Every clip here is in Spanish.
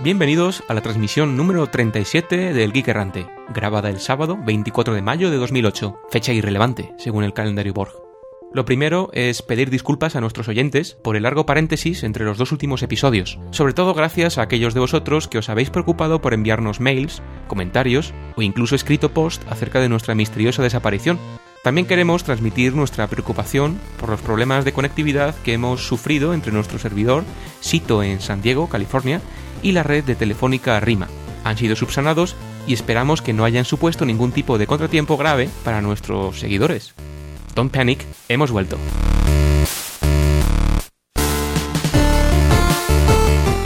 Bienvenidos a la transmisión número 37 del Geek Errante, grabada el sábado 24 de mayo de 2008, fecha irrelevante según el calendario Borg. Lo primero es pedir disculpas a nuestros oyentes por el largo paréntesis entre los dos últimos episodios, sobre todo gracias a aquellos de vosotros que os habéis preocupado por enviarnos mails, comentarios o incluso escrito post acerca de nuestra misteriosa desaparición. También queremos transmitir nuestra preocupación por los problemas de conectividad que hemos sufrido entre nuestro servidor, Sito en San Diego, California, y la red de Telefónica Rima. Han sido subsanados y esperamos que no hayan supuesto ningún tipo de contratiempo grave para nuestros seguidores. Don't panic, hemos vuelto.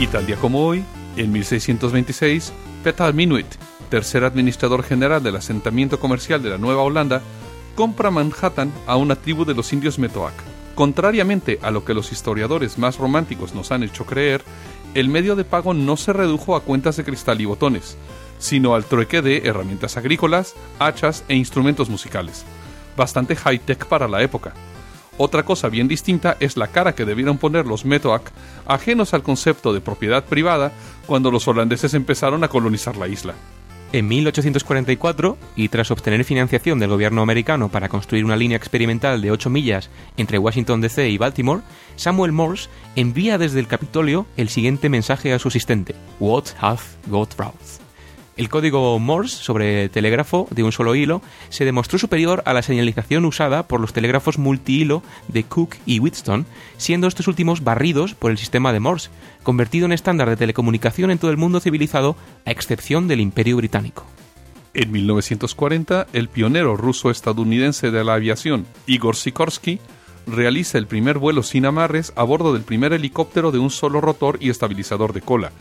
Y tal día como hoy, en 1626, Petal Minuit, tercer administrador general del asentamiento comercial de la Nueva Holanda, compra Manhattan a una tribu de los indios Metoac. Contrariamente a lo que los historiadores más románticos nos han hecho creer, el medio de pago no se redujo a cuentas de cristal y botones, sino al trueque de herramientas agrícolas, hachas e instrumentos musicales bastante high-tech para la época. Otra cosa bien distinta es la cara que debieron poner los Metoac, ajenos al concepto de propiedad privada, cuando los holandeses empezaron a colonizar la isla. En 1844, y tras obtener financiación del gobierno americano para construir una línea experimental de 8 millas entre Washington DC y Baltimore, Samuel Morse envía desde el Capitolio el siguiente mensaje a su asistente: What hath God wrought? El código Morse sobre telégrafo de un solo hilo se demostró superior a la señalización usada por los telégrafos multihilo de Cook y Wheatstone, siendo estos últimos barridos por el sistema de Morse, convertido en estándar de telecomunicación en todo el mundo civilizado, a excepción del Imperio Británico. En 1940, el pionero ruso-estadounidense de la aviación, Igor Sikorsky, realiza el primer vuelo sin amarres a bordo del primer helicóptero de un solo rotor y estabilizador de cola,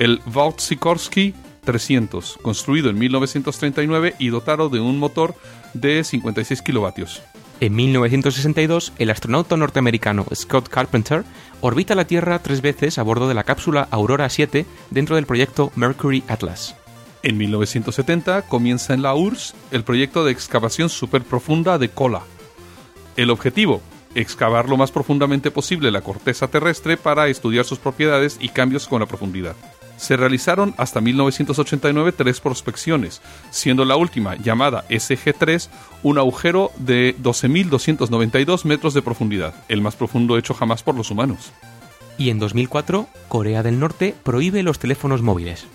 el Vought Sikorsky 300, construido en 1939 y dotado de un motor de 56 kilovatios. En 1962, el astronauta norteamericano Scott Carpenter orbita la Tierra tres veces a bordo de la cápsula Aurora 7 dentro del proyecto Mercury Atlas. En 1970 comienza en la URSS el proyecto de excavación superprofunda de Kola. El objetivo, excavar lo más profundamente posible la corteza terrestre para estudiar sus propiedades y cambios con la profundidad se realizaron hasta 1989 tres prospecciones, siendo la última, llamada SG-3, un agujero de 12.292 metros de profundidad, el más profundo hecho jamás por los humanos. Y en 2004, Corea del Norte prohíbe los teléfonos móviles.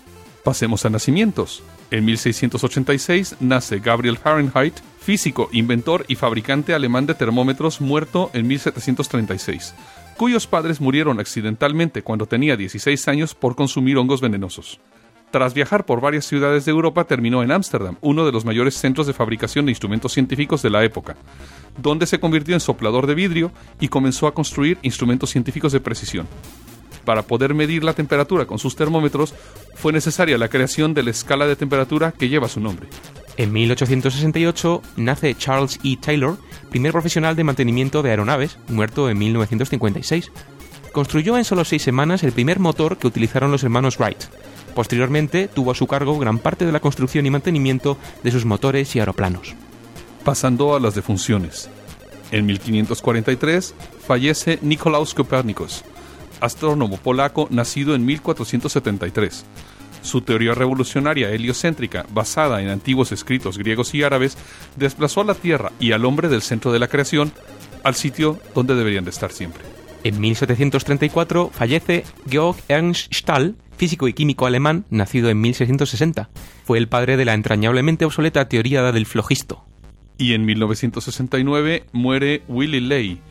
Pasemos a nacimientos. En 1686 nace Gabriel Fahrenheit, físico, inventor y fabricante alemán de termómetros, muerto en 1736 cuyos padres murieron accidentalmente cuando tenía 16 años por consumir hongos venenosos. Tras viajar por varias ciudades de Europa, terminó en Ámsterdam, uno de los mayores centros de fabricación de instrumentos científicos de la época, donde se convirtió en soplador de vidrio y comenzó a construir instrumentos científicos de precisión. Para poder medir la temperatura con sus termómetros, fue necesaria la creación de la escala de temperatura que lleva su nombre. En 1868 nace Charles E. Taylor, primer profesional de mantenimiento de aeronaves, muerto en 1956. Construyó en solo seis semanas el primer motor que utilizaron los hermanos Wright. Posteriormente tuvo a su cargo gran parte de la construcción y mantenimiento de sus motores y aeroplanos. Pasando a las defunciones. En 1543 fallece Nicolaus Copernicus, astrónomo polaco nacido en 1473. Su teoría revolucionaria heliocéntrica, basada en antiguos escritos griegos y árabes, desplazó a la Tierra y al hombre del centro de la creación al sitio donde deberían de estar siempre. En 1734 fallece Georg Ernst Stahl, físico y químico alemán, nacido en 1660. Fue el padre de la entrañablemente obsoleta teoría del flogisto. Y en 1969 muere Willy Ley,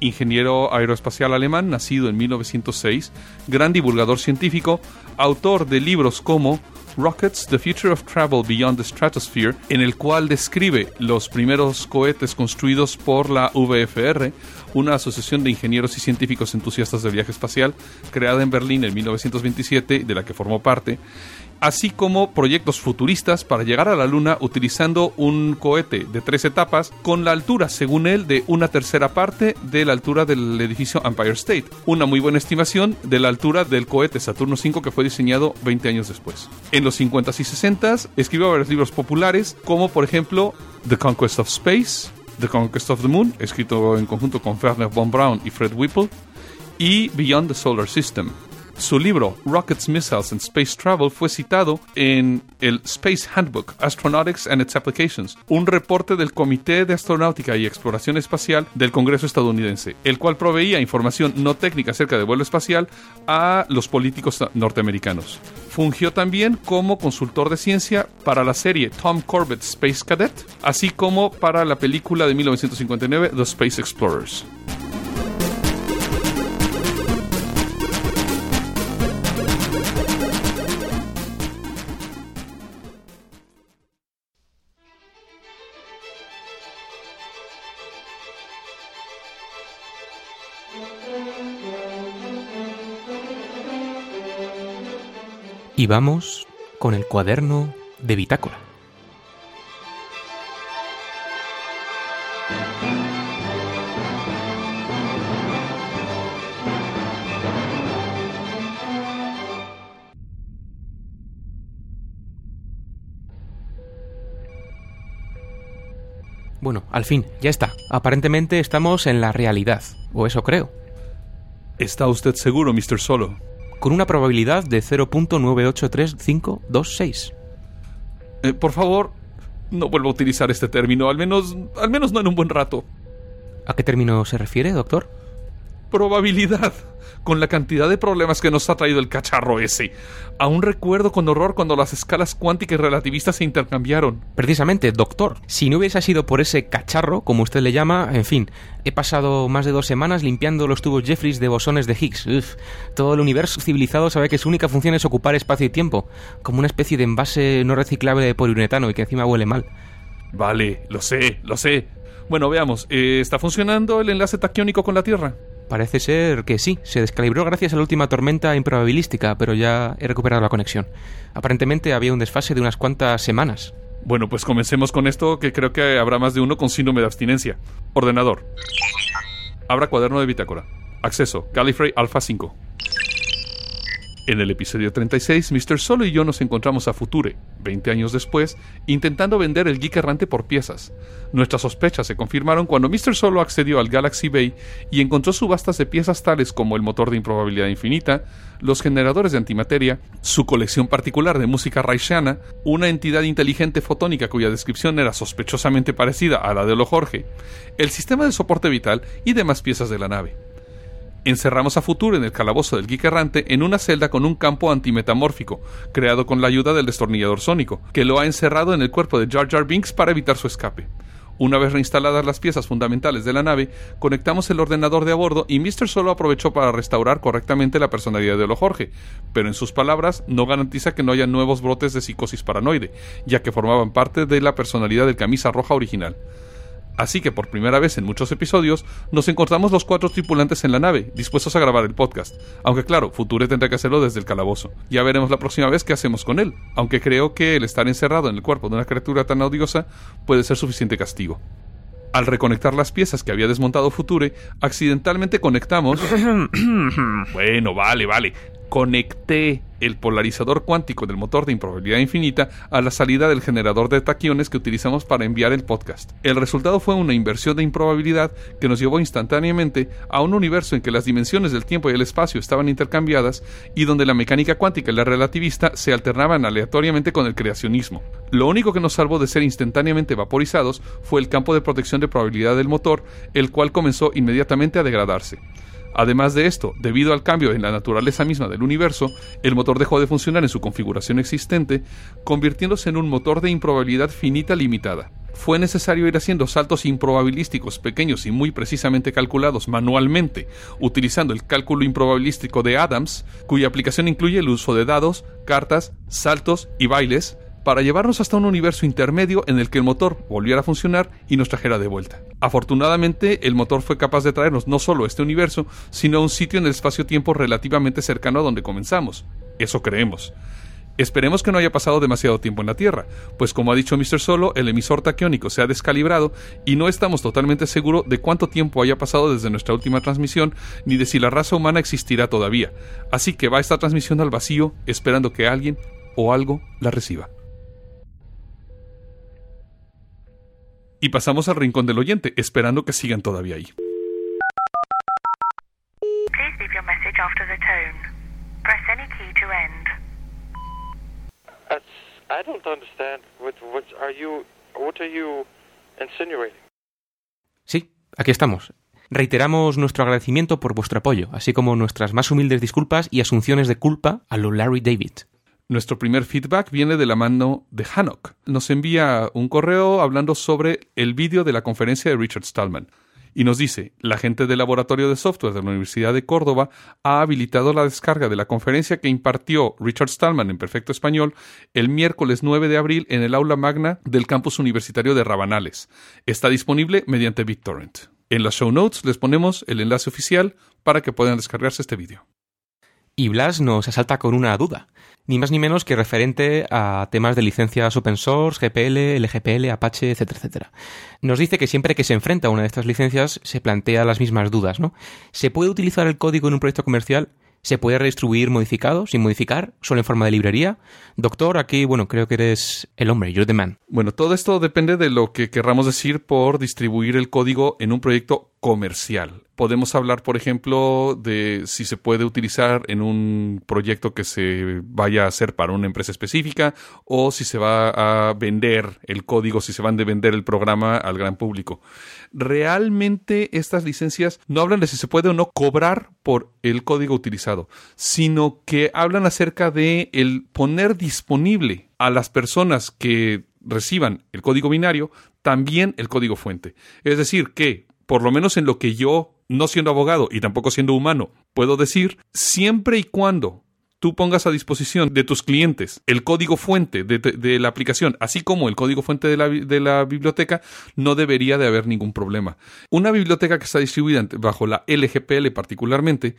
ingeniero aeroespacial alemán, nacido en 1906, gran divulgador científico, autor de libros como Rockets, The Future of Travel Beyond the Stratosphere, en el cual describe los primeros cohetes construidos por la VFR, una asociación de ingenieros y científicos entusiastas de viaje espacial, creada en Berlín en 1927, de la que formó parte, así como proyectos futuristas para llegar a la Luna utilizando un cohete de tres etapas con la altura, según él, de una tercera parte de la altura del edificio Empire State. Una muy buena estimación de la altura del cohete Saturno V que fue diseñado 20 años después. En los 50s y 60s escribió varios libros populares, como por ejemplo The Conquest of Space, The Conquest of the Moon, escrito en conjunto con Werner von Braun y Fred Whipple, y Beyond the Solar System, Su libro Rockets, Missiles and Space Travel fue citado en el Space Handbook Astronautics and Its Applications, un reporte del Comité de Astronáutica y Exploración Espacial del Congreso estadounidense, el cual proveía información no técnica acerca del vuelo espacial a los políticos norteamericanos. Fungió también como consultor de ciencia para la serie Tom Corbett Space Cadet, así como para la película de 1959 The Space Explorers. Y vamos con el cuaderno de bitácora. Bueno, al fin, ya está. Aparentemente estamos en la realidad, o eso creo. ¿Está usted seguro, Mr. Solo? Con una probabilidad de 0.983526. Eh, por favor, no vuelva a utilizar este término, al menos, al menos no en un buen rato. ¿A qué término se refiere, doctor? Probabilidad con la cantidad de problemas que nos ha traído el cacharro ese. Aún recuerdo con horror cuando las escalas cuánticas y relativistas se intercambiaron. Precisamente, doctor, si no hubiese sido por ese cacharro, como usted le llama, en fin, he pasado más de dos semanas limpiando los tubos Jeffries de bosones de Higgs. Uf, todo el universo civilizado sabe que su única función es ocupar espacio y tiempo, como una especie de envase no reciclable de poliuretano y que encima huele mal. Vale, lo sé, lo sé. Bueno, veamos, eh, ¿está funcionando el enlace taquiónico con la Tierra? Parece ser que sí, se descalibró gracias a la última tormenta improbabilística, pero ya he recuperado la conexión. Aparentemente había un desfase de unas cuantas semanas. Bueno, pues comencemos con esto, que creo que habrá más de uno con síndrome de abstinencia. Ordenador. Abra cuaderno de bitácora. Acceso. Gallifrey Alpha 5. En el episodio 36, Mr. Solo y yo nos encontramos a Future, 20 años después, intentando vender el geek errante por piezas. Nuestras sospechas se confirmaron cuando Mr. Solo accedió al Galaxy Bay y encontró subastas de piezas tales como el motor de improbabilidad infinita, los generadores de antimateria, su colección particular de música raishiana, una entidad inteligente fotónica cuya descripción era sospechosamente parecida a la de Lo Jorge, el sistema de soporte vital y demás piezas de la nave. Encerramos a Future en el calabozo del geek errante en una celda con un campo antimetamórfico, creado con la ayuda del destornillador sónico, que lo ha encerrado en el cuerpo de Jar Jar Binks para evitar su escape. Una vez reinstaladas las piezas fundamentales de la nave, conectamos el ordenador de a bordo y Mr. Solo aprovechó para restaurar correctamente la personalidad de Lo Jorge, pero en sus palabras no garantiza que no haya nuevos brotes de psicosis paranoide, ya que formaban parte de la personalidad del camisa roja original. Así que por primera vez en muchos episodios nos encontramos los cuatro tripulantes en la nave, dispuestos a grabar el podcast. Aunque claro, Future tendrá que hacerlo desde el calabozo. Ya veremos la próxima vez qué hacemos con él, aunque creo que el estar encerrado en el cuerpo de una criatura tan odiosa puede ser suficiente castigo. Al reconectar las piezas que había desmontado Future, accidentalmente conectamos... bueno, vale, vale conecté el polarizador cuántico del motor de improbabilidad infinita a la salida del generador de taquiones que utilizamos para enviar el podcast. El resultado fue una inversión de improbabilidad que nos llevó instantáneamente a un universo en que las dimensiones del tiempo y el espacio estaban intercambiadas y donde la mecánica cuántica y la relativista se alternaban aleatoriamente con el creacionismo. Lo único que nos salvó de ser instantáneamente vaporizados fue el campo de protección de probabilidad del motor, el cual comenzó inmediatamente a degradarse. Además de esto, debido al cambio en la naturaleza misma del universo, el motor dejó de funcionar en su configuración existente, convirtiéndose en un motor de improbabilidad finita limitada. Fue necesario ir haciendo saltos improbabilísticos pequeños y muy precisamente calculados manualmente, utilizando el cálculo improbabilístico de Adams, cuya aplicación incluye el uso de dados, cartas, saltos y bailes, para llevarnos hasta un universo intermedio en el que el motor volviera a funcionar y nos trajera de vuelta. Afortunadamente, el motor fue capaz de traernos no solo a este universo, sino a un sitio en el espacio-tiempo relativamente cercano a donde comenzamos. Eso creemos. Esperemos que no haya pasado demasiado tiempo en la Tierra, pues como ha dicho Mr. Solo, el emisor taquiónico se ha descalibrado y no estamos totalmente seguros de cuánto tiempo haya pasado desde nuestra última transmisión, ni de si la raza humana existirá todavía. Así que va esta transmisión al vacío, esperando que alguien o algo la reciba. y pasamos al rincón del oyente, esperando que sigan todavía ahí. Sí, aquí estamos. Reiteramos nuestro agradecimiento por vuestro apoyo, así como nuestras más humildes disculpas y asunciones de culpa a lo Larry David. Nuestro primer feedback viene de la mano de Hanok. Nos envía un correo hablando sobre el vídeo de la conferencia de Richard Stallman. Y nos dice, la gente del laboratorio de software de la Universidad de Córdoba ha habilitado la descarga de la conferencia que impartió Richard Stallman en perfecto español el miércoles 9 de abril en el aula magna del campus universitario de Rabanales. Está disponible mediante BitTorrent. En las show notes les ponemos el enlace oficial para que puedan descargarse este vídeo. Y Blas nos asalta con una duda, ni más ni menos que referente a temas de licencias open source, GPL, LGPL, Apache, etcétera, etcétera. Nos dice que siempre que se enfrenta a una de estas licencias se plantea las mismas dudas, ¿no? ¿Se puede utilizar el código en un proyecto comercial? ¿Se puede redistribuir modificado, sin modificar, solo en forma de librería? Doctor, aquí, bueno, creo que eres el hombre, you're the man. Bueno, todo esto depende de lo que querramos decir por distribuir el código en un proyecto comercial. Podemos hablar, por ejemplo, de si se puede utilizar en un proyecto que se vaya a hacer para una empresa específica o si se va a vender el código, si se van a vender el programa al gran público. Realmente estas licencias no hablan de si se puede o no cobrar por el código utilizado, sino que hablan acerca de el poner disponible a las personas que reciban el código binario también el código fuente. Es decir, que por lo menos en lo que yo, no siendo abogado y tampoco siendo humano, puedo decir, siempre y cuando tú pongas a disposición de tus clientes el código fuente de, la aplicación, así como el código fuente de la, de la, biblioteca, no debería de haber ningún problema. Una biblioteca que está distribuida bajo la LGPL particularmente,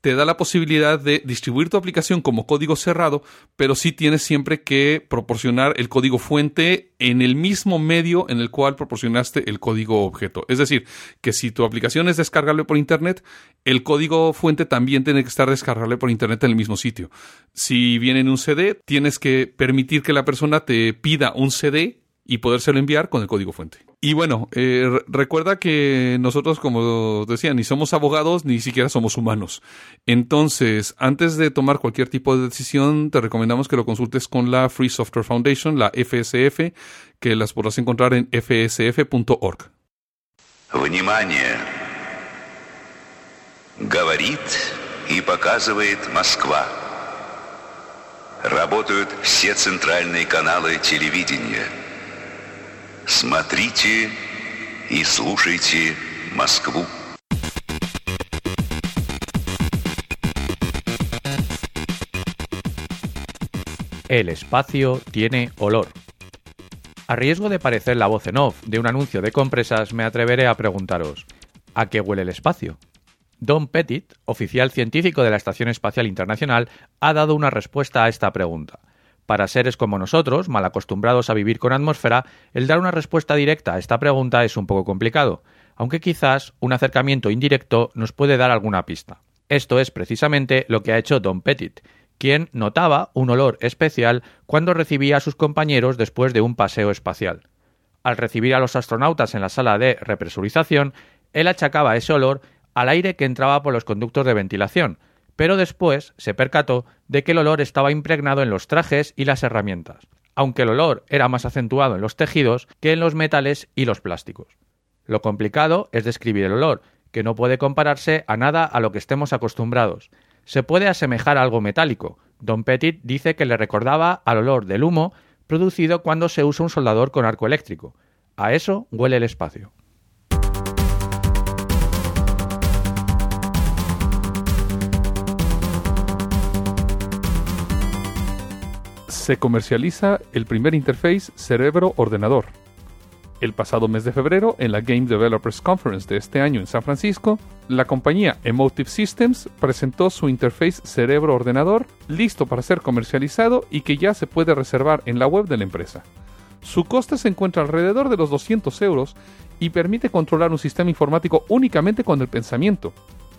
te da la posibilidad de distribuir tu aplicación como código cerrado, pero sí tienes siempre que proporcionar el código fuente en el mismo medio en el cual proporcionaste el código objeto. Es decir, que si tu aplicación es descargable por Internet, el código fuente también tiene que estar descargable por Internet en el mismo sitio. Si viene en un CD, tienes que permitir que la persona te pida un CD y podérselo enviar con el código fuente. Y bueno, eh, recuerda que nosotros, como decía, ni somos abogados ni siquiera somos humanos. Entonces, antes de tomar cualquier tipo de decisión, te recomendamos que lo consultes con la Free Software Foundation, la FSF, que las podrás encontrar en fsf.org. Внимание! Говорит и показывает Москва. Работают все центральные каналы телевидения – Смотрите и слушайте Москву. El espacio tiene olor. A riesgo de parecer la voz en off de un anuncio de compresas, me atreveré a preguntaros, ¿a qué huele el espacio? Don Pettit, oficial científico de la Estación Espacial Internacional, ha dado una respuesta a esta pregunta. Para seres como nosotros, mal acostumbrados a vivir con atmósfera, el dar una respuesta directa a esta pregunta es un poco complicado, aunque quizás un acercamiento indirecto nos puede dar alguna pista. Esto es precisamente lo que ha hecho Don Pettit, quien notaba un olor especial cuando recibía a sus compañeros después de un paseo espacial. Al recibir a los astronautas en la sala de represurización, él achacaba ese olor al aire que entraba por los conductos de ventilación, pero después se percató de que el olor estaba impregnado en los trajes y las herramientas, aunque el olor era más acentuado en los tejidos que en los metales y los plásticos. Lo complicado es describir el olor, que no puede compararse a nada a lo que estemos acostumbrados. Se puede asemejar a algo metálico. Don Petit dice que le recordaba al olor del humo producido cuando se usa un soldador con arco eléctrico. A eso huele el espacio. Se comercializa el primer interface cerebro-ordenador. El pasado mes de febrero, en la Game Developers Conference de este año en San Francisco, la compañía Emotive Systems presentó su interface cerebro-ordenador listo para ser comercializado y que ya se puede reservar en la web de la empresa. Su coste se encuentra alrededor de los 200 euros y permite controlar un sistema informático únicamente con el pensamiento.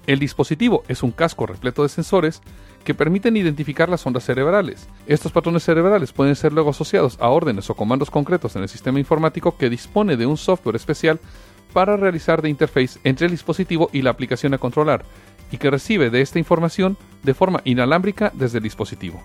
El dispositivo es un casco repleto de sensores que permiten identificar las ondas cerebrales. Estos patrones cerebrales pueden ser luego asociados a órdenes o comandos concretos en el sistema informático que dispone de un software especial para realizar de interface entre el dispositivo y la aplicación a controlar, y que recibe de esta información de forma inalámbrica desde el dispositivo.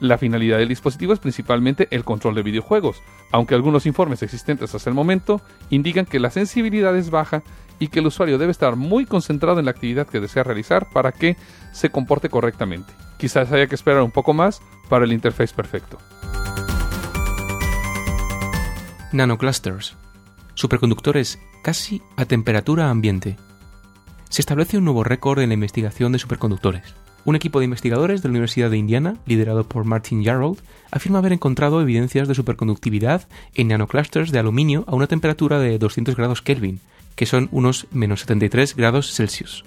La finalidad del dispositivo es principalmente el control de videojuegos, aunque algunos informes existentes hasta el momento indican que la sensibilidad es baja y que el usuario debe estar muy concentrado en la actividad que desea realizar para que se comporte correctamente. Quizás haya que esperar un poco más para el interface perfecto. Nanoclusters. Superconductores casi a temperatura ambiente. Se establece un nuevo récord en la investigación de superconductores. Un equipo de investigadores de la Universidad de Indiana, liderado por Martin Yarrold, afirma haber encontrado evidencias de superconductividad en nanoclusters de aluminio a una temperatura de 200 grados Kelvin, que son unos menos 73 grados Celsius.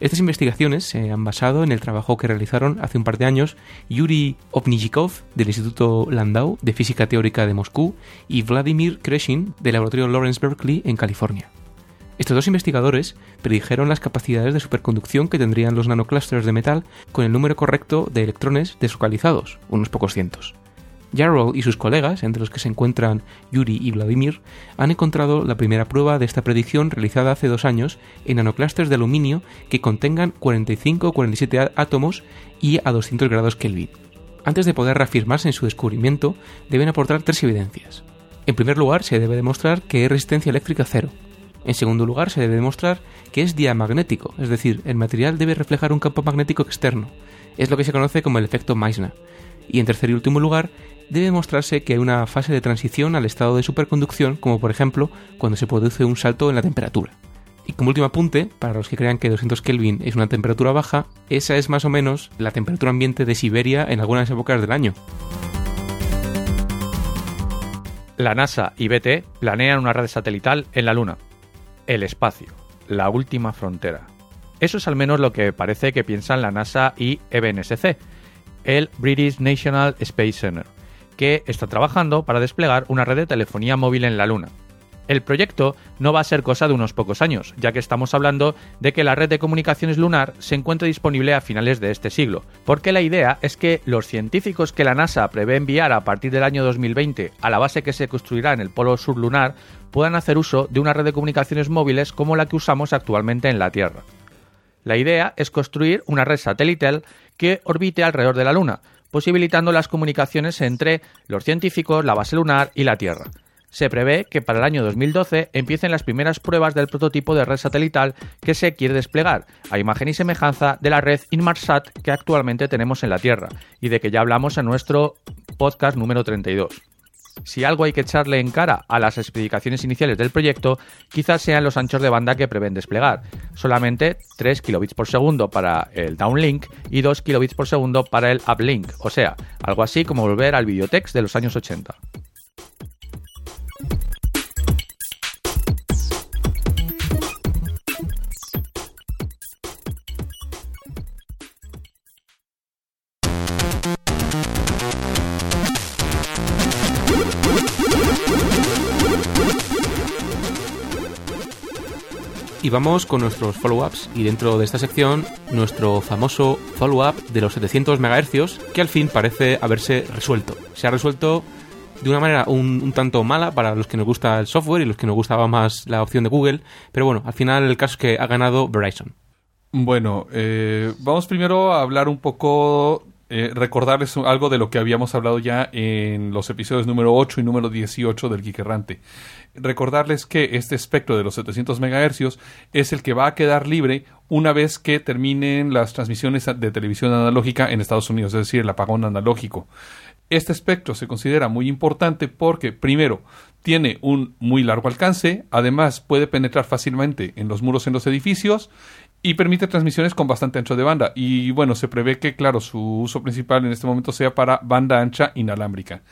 Estas investigaciones se han basado en el trabajo que realizaron hace un par de años Yuri Opnijikov del Instituto Landau de Física Teórica de Moscú y Vladimir Kreshin del Laboratorio Lawrence Berkeley en California. Estos dos investigadores predijeron las capacidades de superconducción que tendrían los nanoclusters de metal con el número correcto de electrones deslocalizados, unos pocos cientos. Jarrold y sus colegas, entre los que se encuentran Yuri y Vladimir, han encontrado la primera prueba de esta predicción realizada hace dos años en nanoclusters de aluminio que contengan 45 o 47 átomos y a 200 grados Kelvin. Antes de poder reafirmarse en su descubrimiento, deben aportar tres evidencias. En primer lugar, se debe demostrar que es resistencia eléctrica cero. En segundo lugar, se debe demostrar que es diamagnético, es decir, el material debe reflejar un campo magnético externo. Es lo que se conoce como el efecto Meissner. Y en tercer y último lugar, debe demostrarse que hay una fase de transición al estado de superconducción, como por ejemplo cuando se produce un salto en la temperatura. Y como último apunte, para los que crean que 200 Kelvin es una temperatura baja, esa es más o menos la temperatura ambiente de Siberia en algunas épocas del año. La NASA y BT planean una red satelital en la Luna el espacio, la última frontera. Eso es al menos lo que parece que piensan la NASA y EBNSC, el British National Space Center, que está trabajando para desplegar una red de telefonía móvil en la Luna. El proyecto no va a ser cosa de unos pocos años, ya que estamos hablando de que la red de comunicaciones lunar se encuentre disponible a finales de este siglo, porque la idea es que los científicos que la NASA prevé enviar a partir del año 2020 a la base que se construirá en el polo sur lunar puedan hacer uso de una red de comunicaciones móviles como la que usamos actualmente en la Tierra. La idea es construir una red satelital que orbite alrededor de la Luna, posibilitando las comunicaciones entre los científicos, la base lunar y la Tierra se prevé que para el año 2012 empiecen las primeras pruebas del prototipo de red satelital que se quiere desplegar, a imagen y semejanza de la red Inmarsat que actualmente tenemos en la Tierra y de que ya hablamos en nuestro podcast número 32. Si algo hay que echarle en cara a las especificaciones iniciales del proyecto, quizás sean los anchos de banda que prevén desplegar. Solamente 3 kilobits por segundo para el downlink y 2 kilobits por segundo para el uplink, o sea, algo así como volver al videotext de los años 80. Y vamos con nuestros follow-ups y dentro de esta sección nuestro famoso follow-up de los 700 MHz que al fin parece haberse resuelto. Se ha resuelto de una manera un, tanto mala para los que nos gusta el software y los que nos gustaba más la opción de Google, pero bueno, al final el caso es que ha ganado Verizon. Bueno, eh, vamos primero a hablar un poco eh, recordarles algo de lo que habíamos hablado ya en los episodios número 8 y número 18 del Geek. Recordarles que este espectro de los 700 MHz es el que va a quedar libre una vez que terminen las transmisiones de televisión analógica en Estados Unidos, es decir, el apagón analógico. Este espectro se considera muy importante porque, primero, tiene un muy largo alcance, además puede penetrar fácilmente en los muros en los edificios y permite transmisiones con bastante ancho de banda. Y bueno, se prevé que, claro, su uso principal en este momento sea para banda ancha inalámbrica.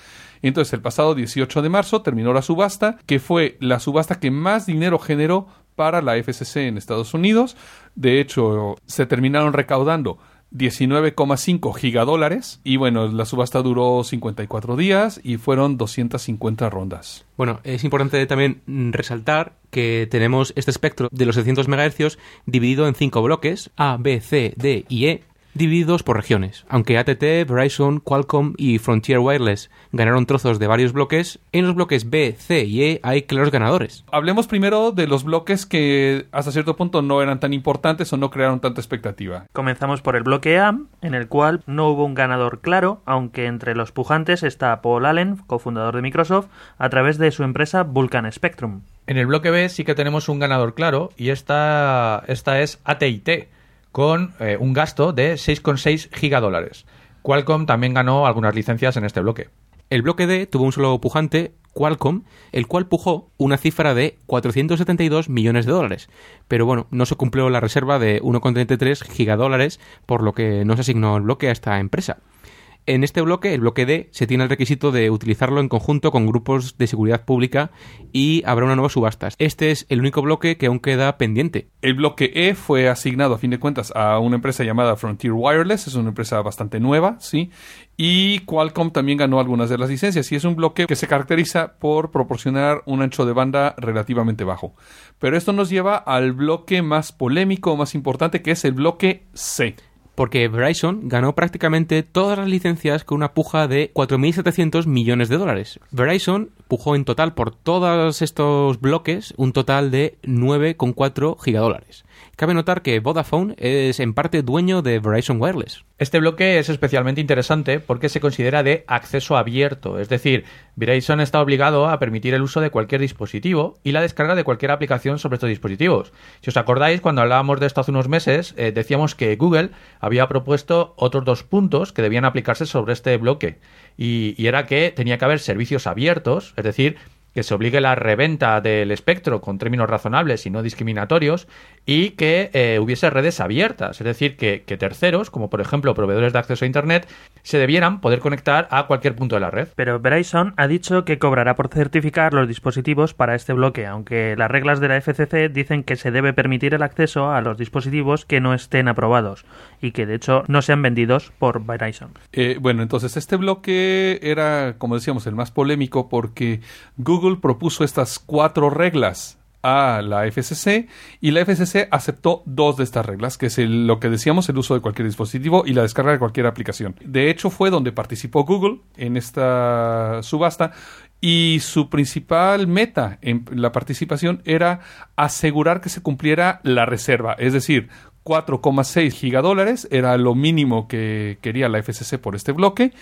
Entonces, el pasado 18 de marzo terminó la subasta, que fue la subasta que más dinero generó para la FCC en Estados Unidos. De hecho, se terminaron recaudando 19,5 gigadólares y bueno, la subasta duró 54 días y fueron 250 rondas. Bueno, es importante también resaltar que tenemos este espectro de los 700 MHz dividido en cinco bloques, A, B, C, D y E, divididos por regiones. Aunque ATT, Verizon, Qualcomm y Frontier Wireless ganaron trozos de varios bloques, en los bloques B, C y E hay claros ganadores. Hablemos primero de los bloques que hasta cierto punto no eran tan importantes o no crearon tanta expectativa. Comenzamos por el bloque A, en el cual no hubo un ganador claro, aunque entre los pujantes está Paul Allen, cofundador de Microsoft, a través de su empresa Vulcan Spectrum. En el bloque B sí que tenemos un ganador claro y esta, esta es AT&T con eh, un gasto de 6,6 gigadólares. Qualcomm también ganó algunas licencias en este bloque. El bloque D tuvo un solo pujante, Qualcomm, el cual pujó una cifra de 472 millones de dólares. Pero bueno, no se cumplió la reserva de 1,33 gigadólares, por lo que no se asignó el bloque a esta empresa. En este bloque, el bloque D, se tiene el requisito de utilizarlo en conjunto con grupos de seguridad pública y habrá una nueva subasta. Este es el único bloque que aún queda pendiente. El bloque E fue asignado, a fin de cuentas, a una empresa llamada Frontier Wireless. Es una empresa bastante nueva, ¿sí? Y Qualcomm también ganó algunas de las licencias. Y es un bloque que se caracteriza por proporcionar un ancho de banda relativamente bajo. Pero esto nos lleva al bloque más polémico, más importante, que es el bloque C porque Verizon ganó prácticamente todas las licencias con una puja de 4.700 millones de dólares. Verizon pujó en total por todos estos bloques un total de 9,4 gigadólares. Cabe notar que Vodafone es en parte dueño de Verizon Wireless. Este bloque es especialmente interesante porque se considera de acceso abierto, es decir, Verizon está obligado a permitir el uso de cualquier dispositivo y la descarga de cualquier aplicación sobre estos dispositivos. Si os acordáis, cuando hablábamos de esto hace unos meses, eh, decíamos que Google había propuesto otros dos puntos que debían aplicarse sobre este bloque y, y era que tenía que haber servicios abiertos, es decir, que se obligue la reventa del espectro con términos razonables y no discriminatorios y que eh, hubiese redes abiertas, es decir, que, terceros, como por ejemplo proveedores de acceso a Internet, se debieran poder conectar a cualquier punto de la red. Pero Verizon ha dicho que cobrará por certificar los dispositivos para este bloque, aunque las reglas de la FCC dicen que se debe permitir el acceso a los dispositivos que no estén aprobados y que de hecho no sean vendidos por Verizon. Eh, bueno, entonces este bloque era, como decíamos, el más polémico porque Google propuso estas cuatro reglas a la FCC y la FCC aceptó dos de estas reglas, que es lo que decíamos, el uso de cualquier dispositivo y la descarga de cualquier aplicación. De hecho, fue donde participó Google en esta subasta y su principal meta en la participación era asegurar que se cumpliera la reserva, es decir, 4,6 gigadólares era lo mínimo que quería la FCC por este bloque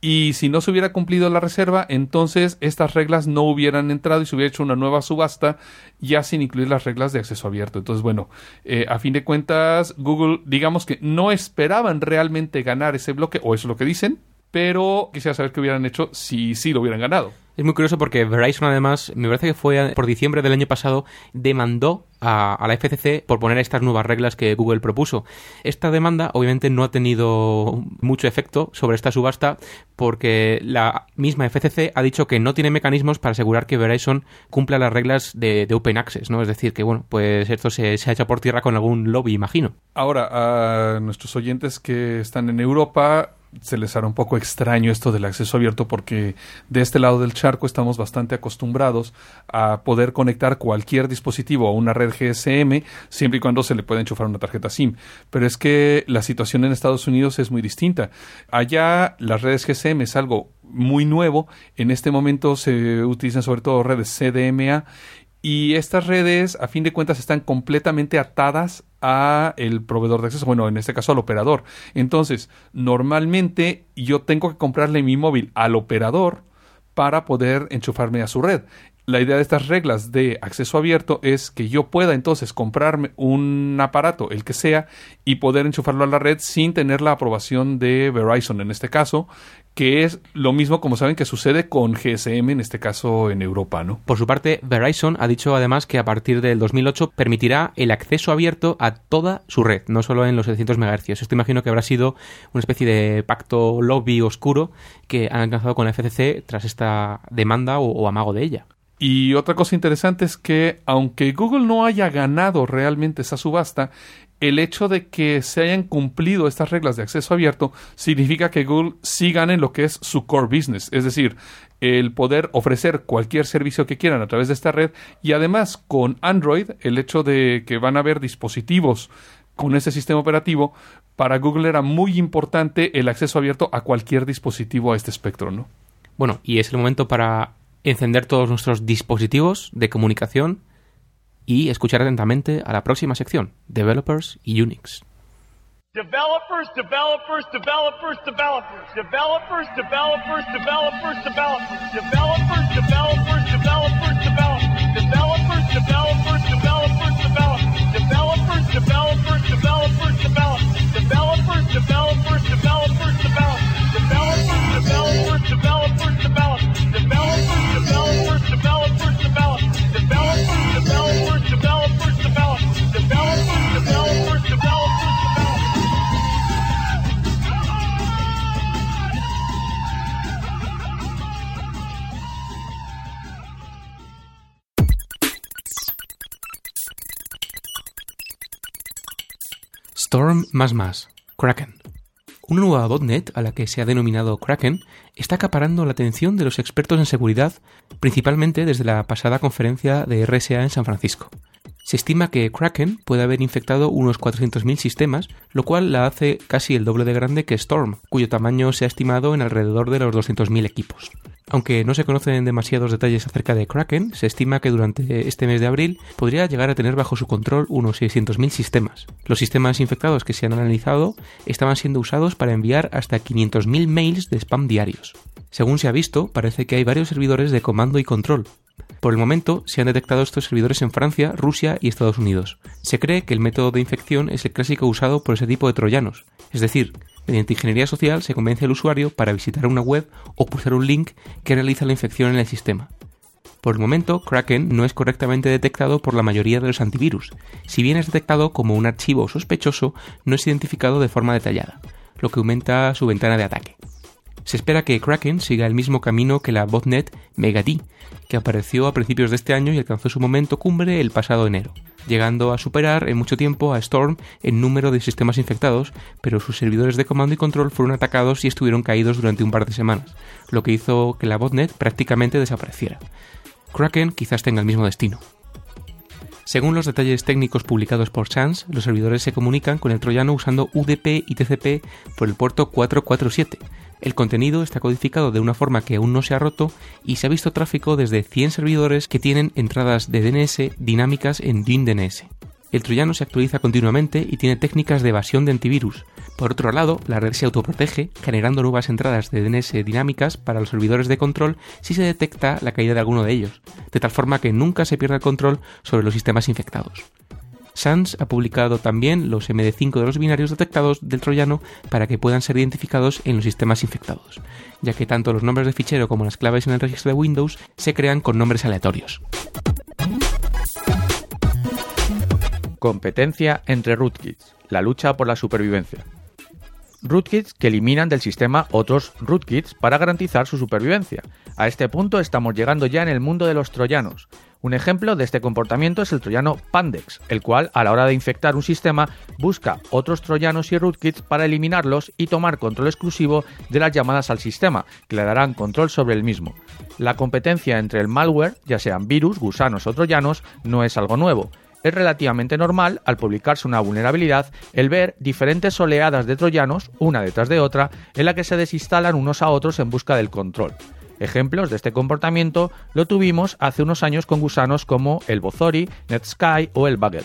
y si no se hubiera cumplido la reserva, entonces estas reglas no hubieran entrado y se hubiera hecho una nueva subasta ya sin incluir las reglas de acceso abierto. Entonces, bueno, eh, a fin de cuentas, Google, digamos que no esperaban realmente ganar ese bloque, o eso es lo que dicen, pero quisiera saber qué hubieran hecho si sí lo hubieran ganado. Es muy curioso porque Verizon además, me parece que fue por diciembre del año pasado, demandó a, la FCC por poner estas nuevas reglas que Google propuso. Esta demanda obviamente no ha tenido mucho efecto sobre esta subasta porque la misma FCC ha dicho que no tiene mecanismos para asegurar que Verizon cumpla las reglas de, Open Access, ¿no? Es decir, que bueno, pues esto se, se ha hecho por tierra con algún lobby, imagino. Ahora, a nuestros oyentes que están en Europa, se les hará un poco extraño esto del acceso abierto porque de este lado del charco estamos bastante acostumbrados a poder conectar cualquier dispositivo a una red GSM siempre y cuando se le pueda enchufar una tarjeta SIM. Pero es que la situación en Estados Unidos es muy distinta. Allá las redes GSM es algo muy nuevo. En este momento se utilizan sobre todo redes CDMA y estas redes, a fin de cuentas, están completamente atadas a el proveedor de acceso, bueno, en este caso al operador. Entonces, normalmente yo tengo que comprarle mi móvil al operador para poder enchufarme a su red. La idea de estas reglas de acceso abierto es que yo pueda entonces comprarme un aparato, el que sea, y poder enchufarlo a la red sin tener la aprobación de Verizon en este caso, que es lo mismo, como saben, que sucede con GSM, en este caso en Europa, ¿no? Por su parte, Verizon ha dicho además que a partir del 2008 permitirá el acceso abierto a toda su red, no solo en los 700 MHz. Esto imagino que habrá sido una especie de pacto lobby oscuro que han alcanzado con la FCC tras esta demanda o amago de ella. Y otra cosa interesante es que, aunque Google no haya ganado realmente esa subasta, el hecho de que se hayan cumplido estas reglas de acceso abierto significa que Google sí gane lo que es su core business, es decir, el poder ofrecer cualquier servicio que quieran a través de esta red y además con Android, el hecho de que van a haber dispositivos con ese sistema operativo para Google era muy importante el acceso abierto a cualquier dispositivo a este espectro, ¿no? Bueno, y es el momento para encender todos nuestros dispositivos de comunicación y escuchar atentamente a la próxima sección, Developers y Unix. Developers, developers, developers, developers, developers, developers, developers, developers, developers, developers, developers, developers, developers, developers, developers, developers, developers, developers, developers, developers, Storm Kraken. Una nueva botnet, a la que se ha denominado Kraken, está acaparando la atención de los expertos en seguridad, principalmente desde la pasada conferencia de RSA en San Francisco. Se estima que Kraken puede haber infectado unos 400.000 sistemas, lo cual la hace casi el doble de grande que Storm, cuyo tamaño se ha estimado en alrededor de los 200.000 equipos. Aunque no se conocen demasiados detalles acerca de Kraken, se estima que durante este mes de abril podría llegar a tener bajo su control unos 600.000 sistemas. Los sistemas infectados que se han analizado estaban siendo usados para enviar hasta 500.000 mails de spam diarios. Según se ha visto, parece que hay varios servidores de comando y control, por el momento, se han detectado estos servidores en Francia, Rusia y Estados Unidos. Se cree que el método de infección es el clásico usado por ese tipo de troyanos, es decir, mediante ingeniería social se convence al usuario para visitar una web o pulsar un link que realiza la infección en el sistema. Por el momento, Kraken no es correctamente detectado por la mayoría de los antivirus. Si bien es detectado como un archivo sospechoso, no es identificado de forma detallada, lo que aumenta su ventana de ataque. Se espera que Kraken siga el mismo camino que la botnet MegaD, que apareció a principios de este año y alcanzó su momento cumbre el pasado enero, llegando a superar en mucho tiempo a Storm en número de sistemas infectados, pero sus servidores de comando y control fueron atacados y estuvieron caídos durante un par de semanas, lo que hizo que la botnet prácticamente desapareciera. Kraken quizás tenga el mismo destino. Según los detalles técnicos publicados por Chance, los servidores se comunican con el troyano usando UDP y TCP por el puerto 447, el contenido está codificado de una forma que aún no se ha roto y se ha visto tráfico desde 100 servidores que tienen entradas de DNS dinámicas en DNS. El troyano se actualiza continuamente y tiene técnicas de evasión de antivirus. Por otro lado, la red se autoprotege, generando nuevas entradas de DNS dinámicas para los servidores de control si se detecta la caída de alguno de ellos, de tal forma que nunca se pierda el control sobre los sistemas infectados. SANS ha publicado también los MD5 de los binarios detectados del troyano para que puedan ser identificados en los sistemas infectados, ya que tanto los nombres de fichero como las claves en el registro de Windows se crean con nombres aleatorios. Competencia entre rootkits. La lucha por la supervivencia. Rootkits que eliminan del sistema otros rootkits para garantizar su supervivencia. A este punto estamos llegando ya en el mundo de los troyanos. Un ejemplo de este comportamiento es el troyano Pandex, el cual a la hora de infectar un sistema busca otros troyanos y rootkits para eliminarlos y tomar control exclusivo de las llamadas al sistema, que le darán control sobre el mismo. La competencia entre el malware, ya sean virus, gusanos o troyanos, no es algo nuevo es relativamente normal, al publicarse una vulnerabilidad, el ver diferentes oleadas de troyanos, una detrás de otra, en la que se desinstalan unos a otros en busca del control. Ejemplos de este comportamiento lo tuvimos hace unos años con gusanos como el Bozori, Netsky o el Bagel.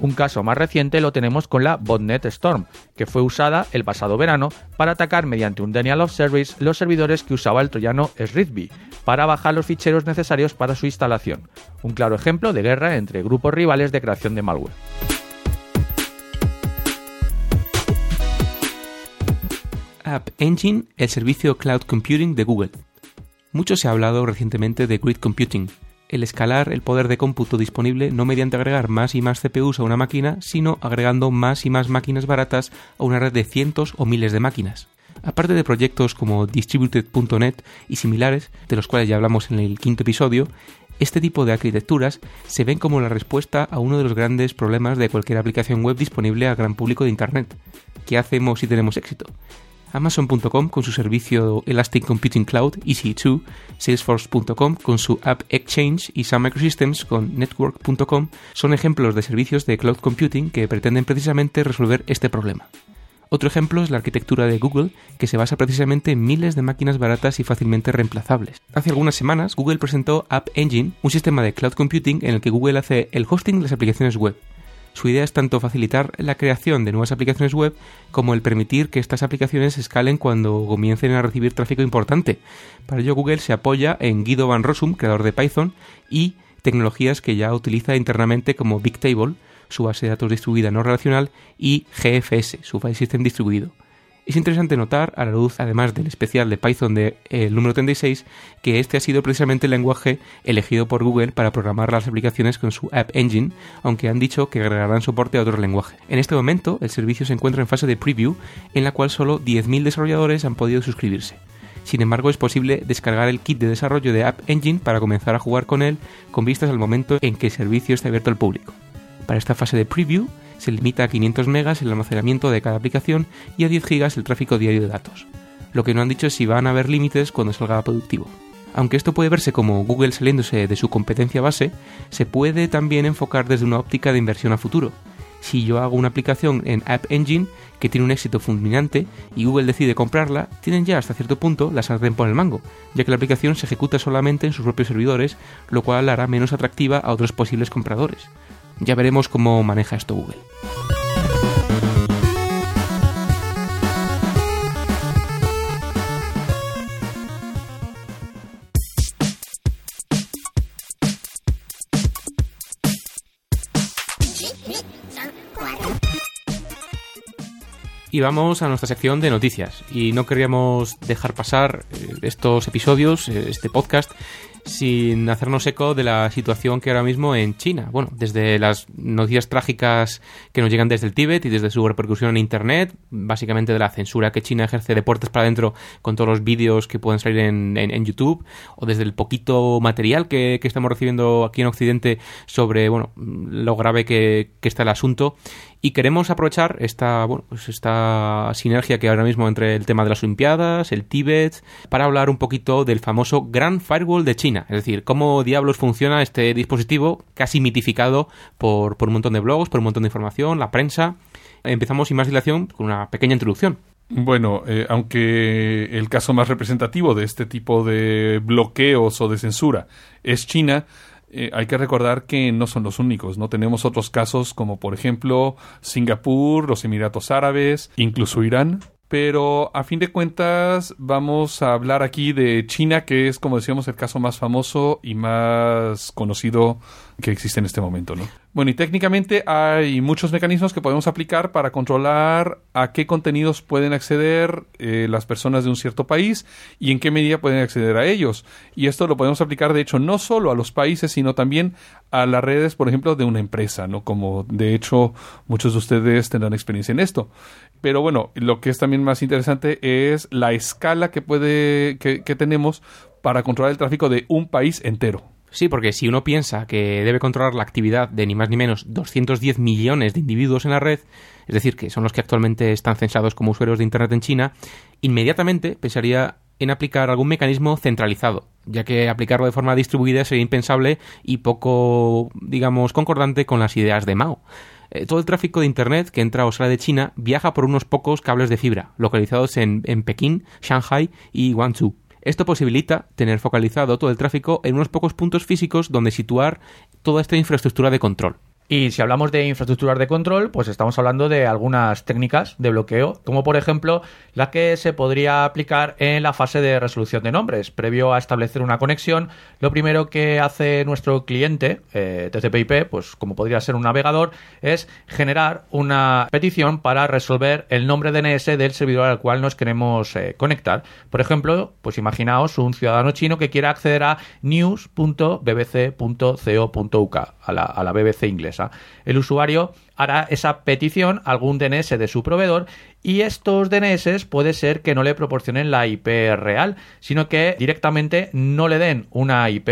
Un caso más reciente lo tenemos con la Botnet Storm, que fue usada el pasado verano para atacar mediante un Denial of Service los servidores que usaba el troyano Sritby para bajar los ficheros necesarios para su instalación. Un claro ejemplo de guerra entre grupos rivales de creación de malware. App Engine, el servicio cloud computing de Google. Mucho se ha hablado recientemente de grid computing, el escalar el poder de cómputo disponible no mediante agregar más y más CPUs a una máquina, sino agregando más y más máquinas baratas a una red de cientos o miles de máquinas. Aparte de proyectos como Distributed.net y similares, de los cuales ya hablamos en el quinto episodio, este tipo de arquitecturas se ven como la respuesta a uno de los grandes problemas de cualquier aplicación web disponible al gran público de Internet. ¿Qué hacemos si tenemos éxito? Amazon.com con su servicio Elastic Computing Cloud EC2, Salesforce.com con su App Exchange y Sun Microsystems con Network.com son ejemplos de servicios de cloud computing que pretenden precisamente resolver este problema. Otro ejemplo es la arquitectura de Google, que se basa precisamente en miles de máquinas baratas y fácilmente reemplazables. Hace algunas semanas, Google presentó App Engine, un sistema de cloud computing en el que Google hace el hosting de las aplicaciones web. Su idea es tanto facilitar la creación de nuevas aplicaciones web como el permitir que estas aplicaciones escalen cuando comiencen a recibir tráfico importante. Para ello Google se apoya en Guido Van Rossum, creador de Python, y tecnologías que ya utiliza internamente como Bigtable, su base de datos distribuida no relacional, y GFS, su file system distribuido. Es interesante notar, a la luz además del especial de Python del de, número 36, que este ha sido precisamente el lenguaje elegido por Google para programar las aplicaciones con su App Engine, aunque han dicho que agregarán soporte a otros lenguajes. En este momento, el servicio se encuentra en fase de preview, en la cual solo 10.000 desarrolladores han podido suscribirse. Sin embargo, es posible descargar el kit de desarrollo de App Engine para comenzar a jugar con él con vistas al momento en que el servicio esté abierto al público. Para esta fase de preview, se limita a 500 megas el almacenamiento de cada aplicación y a 10 gigas el tráfico diario de datos. Lo que no han dicho es si van a haber límites cuando salga productivo. Aunque esto puede verse como Google saliéndose de su competencia base, se puede también enfocar desde una óptica de inversión a futuro. Si yo hago una aplicación en App Engine que tiene un éxito fulminante y Google decide comprarla, tienen ya hasta cierto punto la sartén por el mango, ya que la aplicación se ejecuta solamente en sus propios servidores, lo cual la hará menos atractiva a otros posibles compradores. Ya veremos cómo maneja esto Google. Y vamos a nuestra sección de noticias. Y no queríamos dejar pasar eh, estos episodios, eh, este podcast, sin hacernos eco de la situación que ahora mismo en China. Bueno, desde las noticias trágicas que nos llegan desde el Tíbet y desde su repercusión en Internet, básicamente de la censura que China ejerce de puertas para adentro con todos los vídeos que pueden salir en, en, YouTube, o desde el poquito material que, que, estamos recibiendo aquí en Occidente sobre bueno, lo grave que, que está el asunto y queremos aprovechar esta, bueno, pues esta sinergia que ahora mismo entre el tema de las Olimpiadas, el Tíbet, para hablar un poquito del famoso Gran Firewall de China, es decir, cómo diablos funciona este dispositivo casi mitificado por, por un montón de blogs, por un montón de información, la prensa. Empezamos sin más dilación con una pequeña introducción. Bueno, eh, aunque el caso más representativo de este tipo de bloqueos o de censura es China, eh, hay que recordar que no son los únicos, ¿no? Tenemos otros casos como por ejemplo Singapur, los Emiratos Árabes, incluso Irán. Pero a fin de cuentas vamos a hablar aquí de China, que es como decíamos el caso más famoso y más conocido que existe en este momento, ¿no? Bueno, y técnicamente hay muchos mecanismos que podemos aplicar para controlar a qué contenidos pueden acceder eh, las personas de un cierto país y en qué medida pueden acceder a ellos. Y esto lo podemos aplicar, de hecho, no solo a los países, sino también a las redes, por ejemplo, de una empresa, ¿no? Como de hecho muchos de ustedes tendrán experiencia en esto. Pero bueno, lo que es también más interesante es la escala que puede que, que tenemos para controlar el tráfico de un país entero. Sí, porque si uno piensa que debe controlar la actividad de ni más ni menos 210 millones de individuos en la red, es decir, que son los que actualmente están censados como usuarios de Internet en China, inmediatamente pensaría en aplicar algún mecanismo centralizado, ya que aplicarlo de forma distribuida sería impensable y poco, digamos, concordante con las ideas de Mao. Eh, todo el tráfico de Internet que entra o sale de China viaja por unos pocos cables de fibra, localizados en, en Pekín, Shanghai y Guangzhou. Esto posibilita tener focalizado todo el tráfico en unos pocos puntos físicos donde situar toda esta infraestructura de control. Y si hablamos de infraestructuras de control, pues estamos hablando de algunas técnicas de bloqueo, como por ejemplo la que se podría aplicar en la fase de resolución de nombres. Previo a establecer una conexión, lo primero que hace nuestro cliente, eh, TCP/IP, pues como podría ser un navegador, es generar una petición para resolver el nombre DNS del servidor al cual nos queremos eh, conectar. Por ejemplo, pues imaginaos un ciudadano chino que quiera acceder a news.bbc.co.uk, a la, a la BBC El usuario hará esa petición a algún DNS de su proveedor y estos DNS puede ser que no le proporcionen la IP real, sino que directamente no le den una IP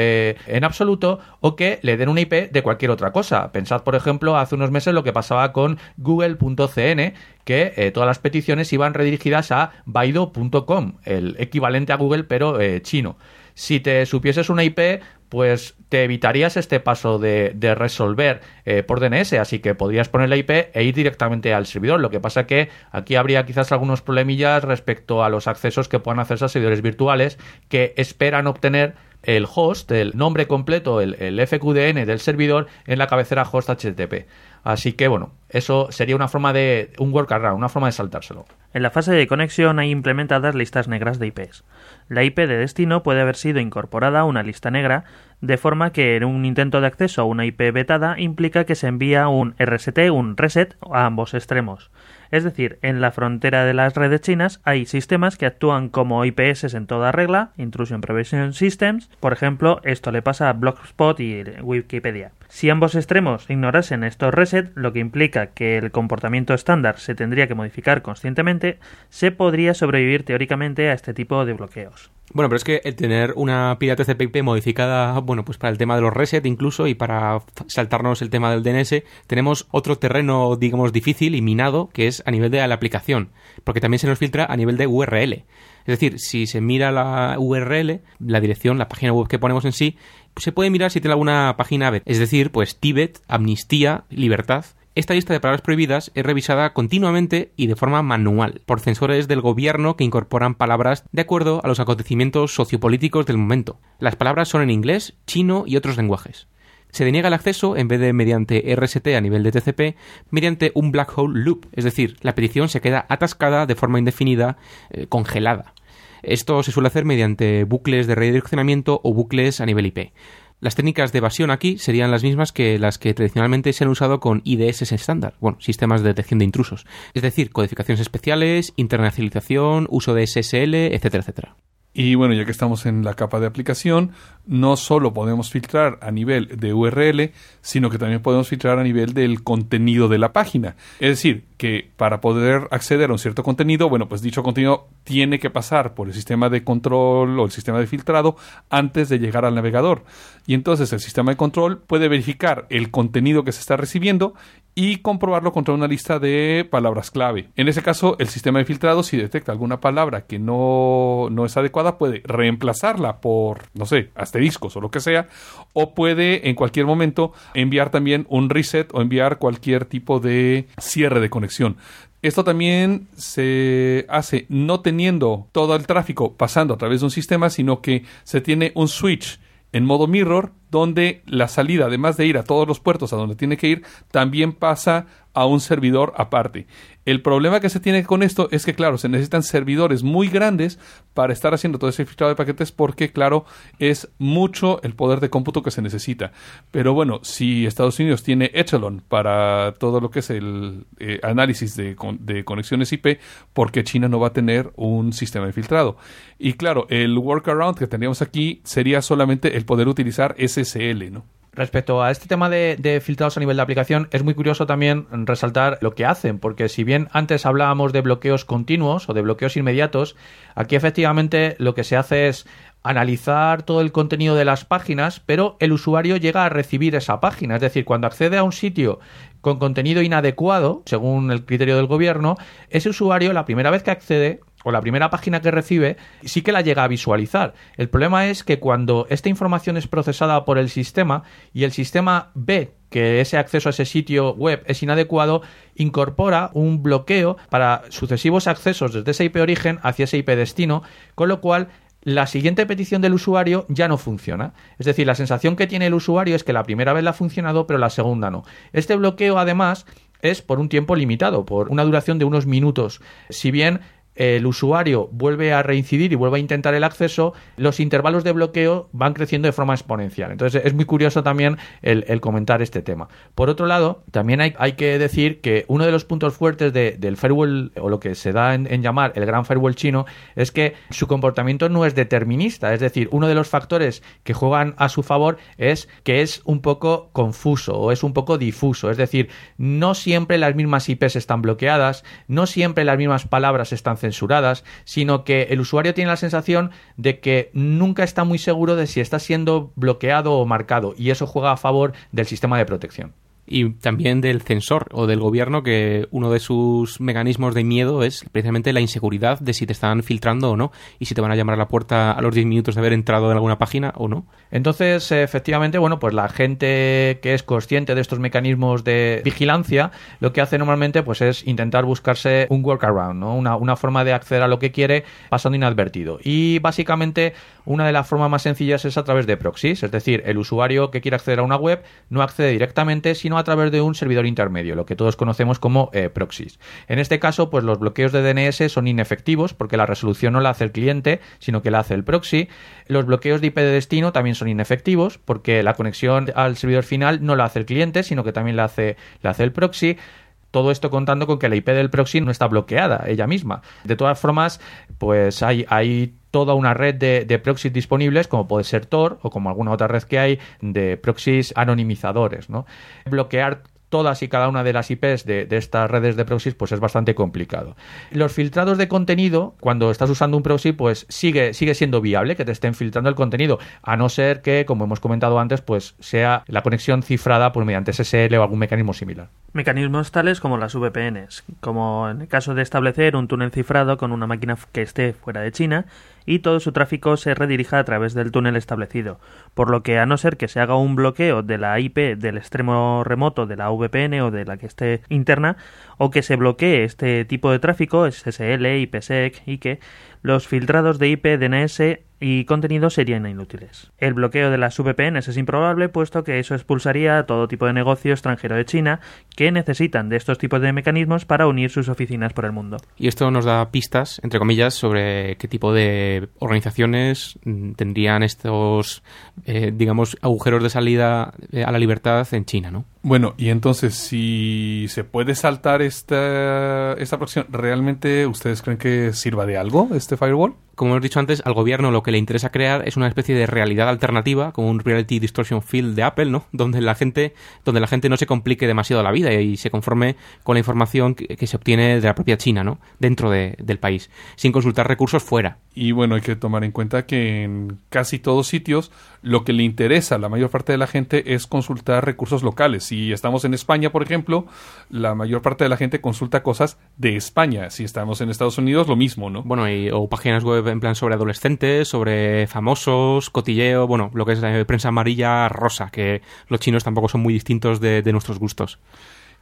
en absoluto o que le den una IP de cualquier otra cosa. Pensad, por ejemplo, hace unos meses lo que pasaba con google.cn, que eh, todas las peticiones iban redirigidas a baido.com, el equivalente a Google pero eh, chino. si te supieses una IP, pues te evitarías este paso de, resolver eh, por DNS, así que podrías poner la IP e ir directamente al servidor. Lo que pasa que aquí habría quizás algunos problemillas respecto a los accesos que puedan hacerse a servidores virtuales que esperan obtener el host, el nombre completo, el, el FQDN del servidor en la cabecera host HTTP. Así que bueno, eso sería una forma de un workaround, una forma de saltárselo. En la fase de conexión hay implementadas listas negras de IPs. La IP de destino puede haber sido incorporada a una lista negra, de forma que en un intento de acceso a una IP vetada implica que se envía un RST, un reset, a ambos extremos. Es decir, en la frontera de las redes chinas hay sistemas que actúan como IPS en toda regla, Intrusion Prevention Systems, por ejemplo, esto le pasa a Blogspot y Wikipedia. Si ambos extremos ignorasen estos reset, lo que implica que el comportamiento estándar se tendría que modificar conscientemente, se podría sobrevivir teóricamente a este tipo de bloqueos. Bueno, pero es que el tener una PIA TCP/IP modificada, bueno, pues para el tema de los reset incluso y para saltarnos el tema del DNS, tenemos otro terreno, digamos, difícil y minado, que es a nivel de la aplicación, porque también se nos filtra a nivel de URL. Es decir, si se mira la URL, la dirección, la página web que ponemos en sí, se puede mirar si tiene alguna página. Es decir, pues Tíbet, amnistía, libertad. Esta lista de palabras prohibidas es revisada continuamente y de forma manual por censores del gobierno que incorporan palabras de acuerdo a los acontecimientos sociopolíticos del momento. Las palabras son en inglés, chino y otros lenguajes. Se deniega el acceso en vez de mediante RST a nivel de TCP, mediante un black hole loop, es decir, la petición se queda atascada de forma indefinida, eh, congelada. Esto se suele hacer mediante bucles de redireccionamiento o bucles a nivel IP. Las técnicas de evasión aquí serían las mismas que las que tradicionalmente se han usado con IDS estándar, bueno, sistemas de detección de intrusos, es decir, codificaciones especiales, internacionalización, uso de SSL, etcétera, etcétera. Y bueno, ya que estamos en la capa de aplicación, no solo podemos filtrar a nivel de URL, sino que también podemos filtrar a nivel del contenido de la página. Es decir, que para poder acceder a un cierto contenido, bueno, pues dicho contenido tiene que pasar por el sistema de control o el sistema de filtrado antes de llegar al navegador. Y entonces el sistema de control puede verificar el contenido que se está recibiendo y comprobarlo contra una lista de palabras clave. En ese caso, el sistema de filtrado, si detecta alguna palabra que no, no es adecuada, puede reemplazarla por, no sé, asteriscos o lo que sea, o puede en cualquier momento enviar también un reset o enviar cualquier tipo de cierre de conexión. Esto también se hace no teniendo todo el tráfico pasando a través de un sistema, sino que se tiene un switch en modo mirror, donde la salida, además de ir a todos los puertos a donde tiene que ir, también pasa a un servidor aparte. El problema que se tiene con esto es que, claro, se necesitan servidores muy grandes para estar haciendo todo ese filtrado de paquetes porque, claro, es mucho el poder de cómputo que se necesita. Pero bueno, si Estados Unidos tiene Echelon para todo lo que es el eh, análisis de, conexiones IP, ¿por qué China no va a tener un sistema de filtrado? Y claro, el workaround que tendríamos aquí sería solamente el poder utilizar SSL, ¿no? Respecto a este tema de, filtrados a nivel de aplicación, es muy curioso también resaltar lo que hacen, porque si bien antes hablábamos de bloqueos continuos o de bloqueos inmediatos, aquí efectivamente lo que se hace es analizar todo el contenido de las páginas, pero el usuario llega a recibir esa página. Es decir, cuando accede a un sitio con contenido inadecuado, según el criterio del gobierno, ese usuario la primera vez que accede o la primera página que recibe sí que la llega a visualizar. El problema es que cuando esta información es procesada por el sistema y el sistema ve que ese acceso a ese sitio web es inadecuado, incorpora un bloqueo para sucesivos accesos desde ese IP origen hacia ese IP destino, con lo cual la siguiente petición del usuario ya no funciona. Es decir, la sensación que tiene el usuario es que la primera vez la ha funcionado, pero la segunda no. Este bloqueo, además, es por un tiempo limitado, por una duración de unos minutos. Si bien el usuario vuelve a reincidir y vuelve a intentar el acceso, los intervalos de bloqueo van creciendo de forma exponencial. Entonces es muy curioso también el, comentar este tema. Por otro lado, también hay, que decir que uno de los puntos fuertes de, del firewall, o lo que se da en, en, llamar el gran firewall chino, es que su comportamiento no es determinista. Es decir, uno de los factores que juegan a su favor es que es un poco confuso o es un poco difuso. Es decir, no siempre las mismas IPs están bloqueadas, no siempre las mismas palabras están censuradas, sino que el usuario tiene la sensación de que nunca está muy seguro de si está siendo bloqueado o marcado y eso juega a favor del sistema de protección. Y también del censor o del gobierno que uno de sus mecanismos de miedo es precisamente la inseguridad de si te están filtrando o no y si te van a llamar a la puerta a los 10 minutos de haber entrado en alguna página o no. Entonces, efectivamente, bueno, pues la gente que es consciente de estos mecanismos de vigilancia, lo que hace normalmente pues es intentar buscarse un workaround, ¿no? Una, una forma de acceder a lo que quiere pasando inadvertido. Y básicamente una de las formas más sencillas es a través de proxies, es decir, el usuario que quiere acceder a una web no accede directamente, sino a través de un servidor intermedio, lo que todos conocemos como eh, proxies. En este caso, pues los bloqueos de DNS son inefectivos porque la resolución no la hace el cliente, sino que la hace el proxy. Los bloqueos de IP de destino también son inefectivos porque la conexión al servidor final no la hace el cliente, sino que también la hace, la hace el proxy. Todo esto contando con que la IP del proxy no está bloqueada ella misma. De todas formas, pues hay, hay toda una red de, de proxies disponibles, como puede ser Tor o como alguna otra red que hay de proxies anonimizadores. ¿no? Bloquear todas y cada una de las IPs de, estas redes de proxies, pues es bastante complicado. Los filtrados de contenido, cuando estás usando un proxy, pues sigue, sigue siendo viable que te estén filtrando el contenido, a no ser que, como hemos comentado antes, pues sea la conexión cifrada pues, mediante SSL o algún mecanismo similar. Mecanismos tales como las VPNs, como en el caso de establecer un túnel cifrado con una máquina que esté fuera de China y todo su tráfico se redirija a través del túnel establecido, por lo que a no ser que se haga un bloqueo de la IP del extremo remoto de la VPN o de la que esté interna, o que se bloquee este tipo de tráfico, SSL, IPsec y que los filtrados de IP, DNS y contenido serían inútiles. El bloqueo de las VPNs es improbable, puesto que eso expulsaría a todo tipo de negocio extranjero de China que necesitan de estos tipos de mecanismos para unir sus oficinas por el mundo. Y esto nos da pistas, entre comillas, sobre qué tipo de organizaciones tendrían estos, eh, digamos, agujeros de salida eh, a la libertad en China, ¿no? Bueno, y entonces, si se puede saltar esta, esta aproximación, ¿realmente ustedes creen que sirva de algo este firewall? Como hemos dicho antes, al gobierno lo que le interesa crear es una especie de realidad alternativa, como un reality distortion field de Apple, ¿no? Donde la gente, donde la gente no se complique demasiado la vida y se conforme con la información que, que se obtiene de la propia China, ¿no? Dentro de, del país, sin consultar recursos fuera. Y bueno, hay que tomar en cuenta que en casi todos sitios lo que le interesa a la mayor parte de la gente es consultar recursos locales. Si estamos en España, por ejemplo, la mayor parte de la gente consulta cosas de España. Si estamos en Estados Unidos, lo mismo, ¿no? Bueno, y, o páginas web en plan sobre adolescentes, sobre famosos, cotilleo, bueno, lo que es la prensa amarilla rosa, que los chinos tampoco son muy distintos de, nuestros gustos.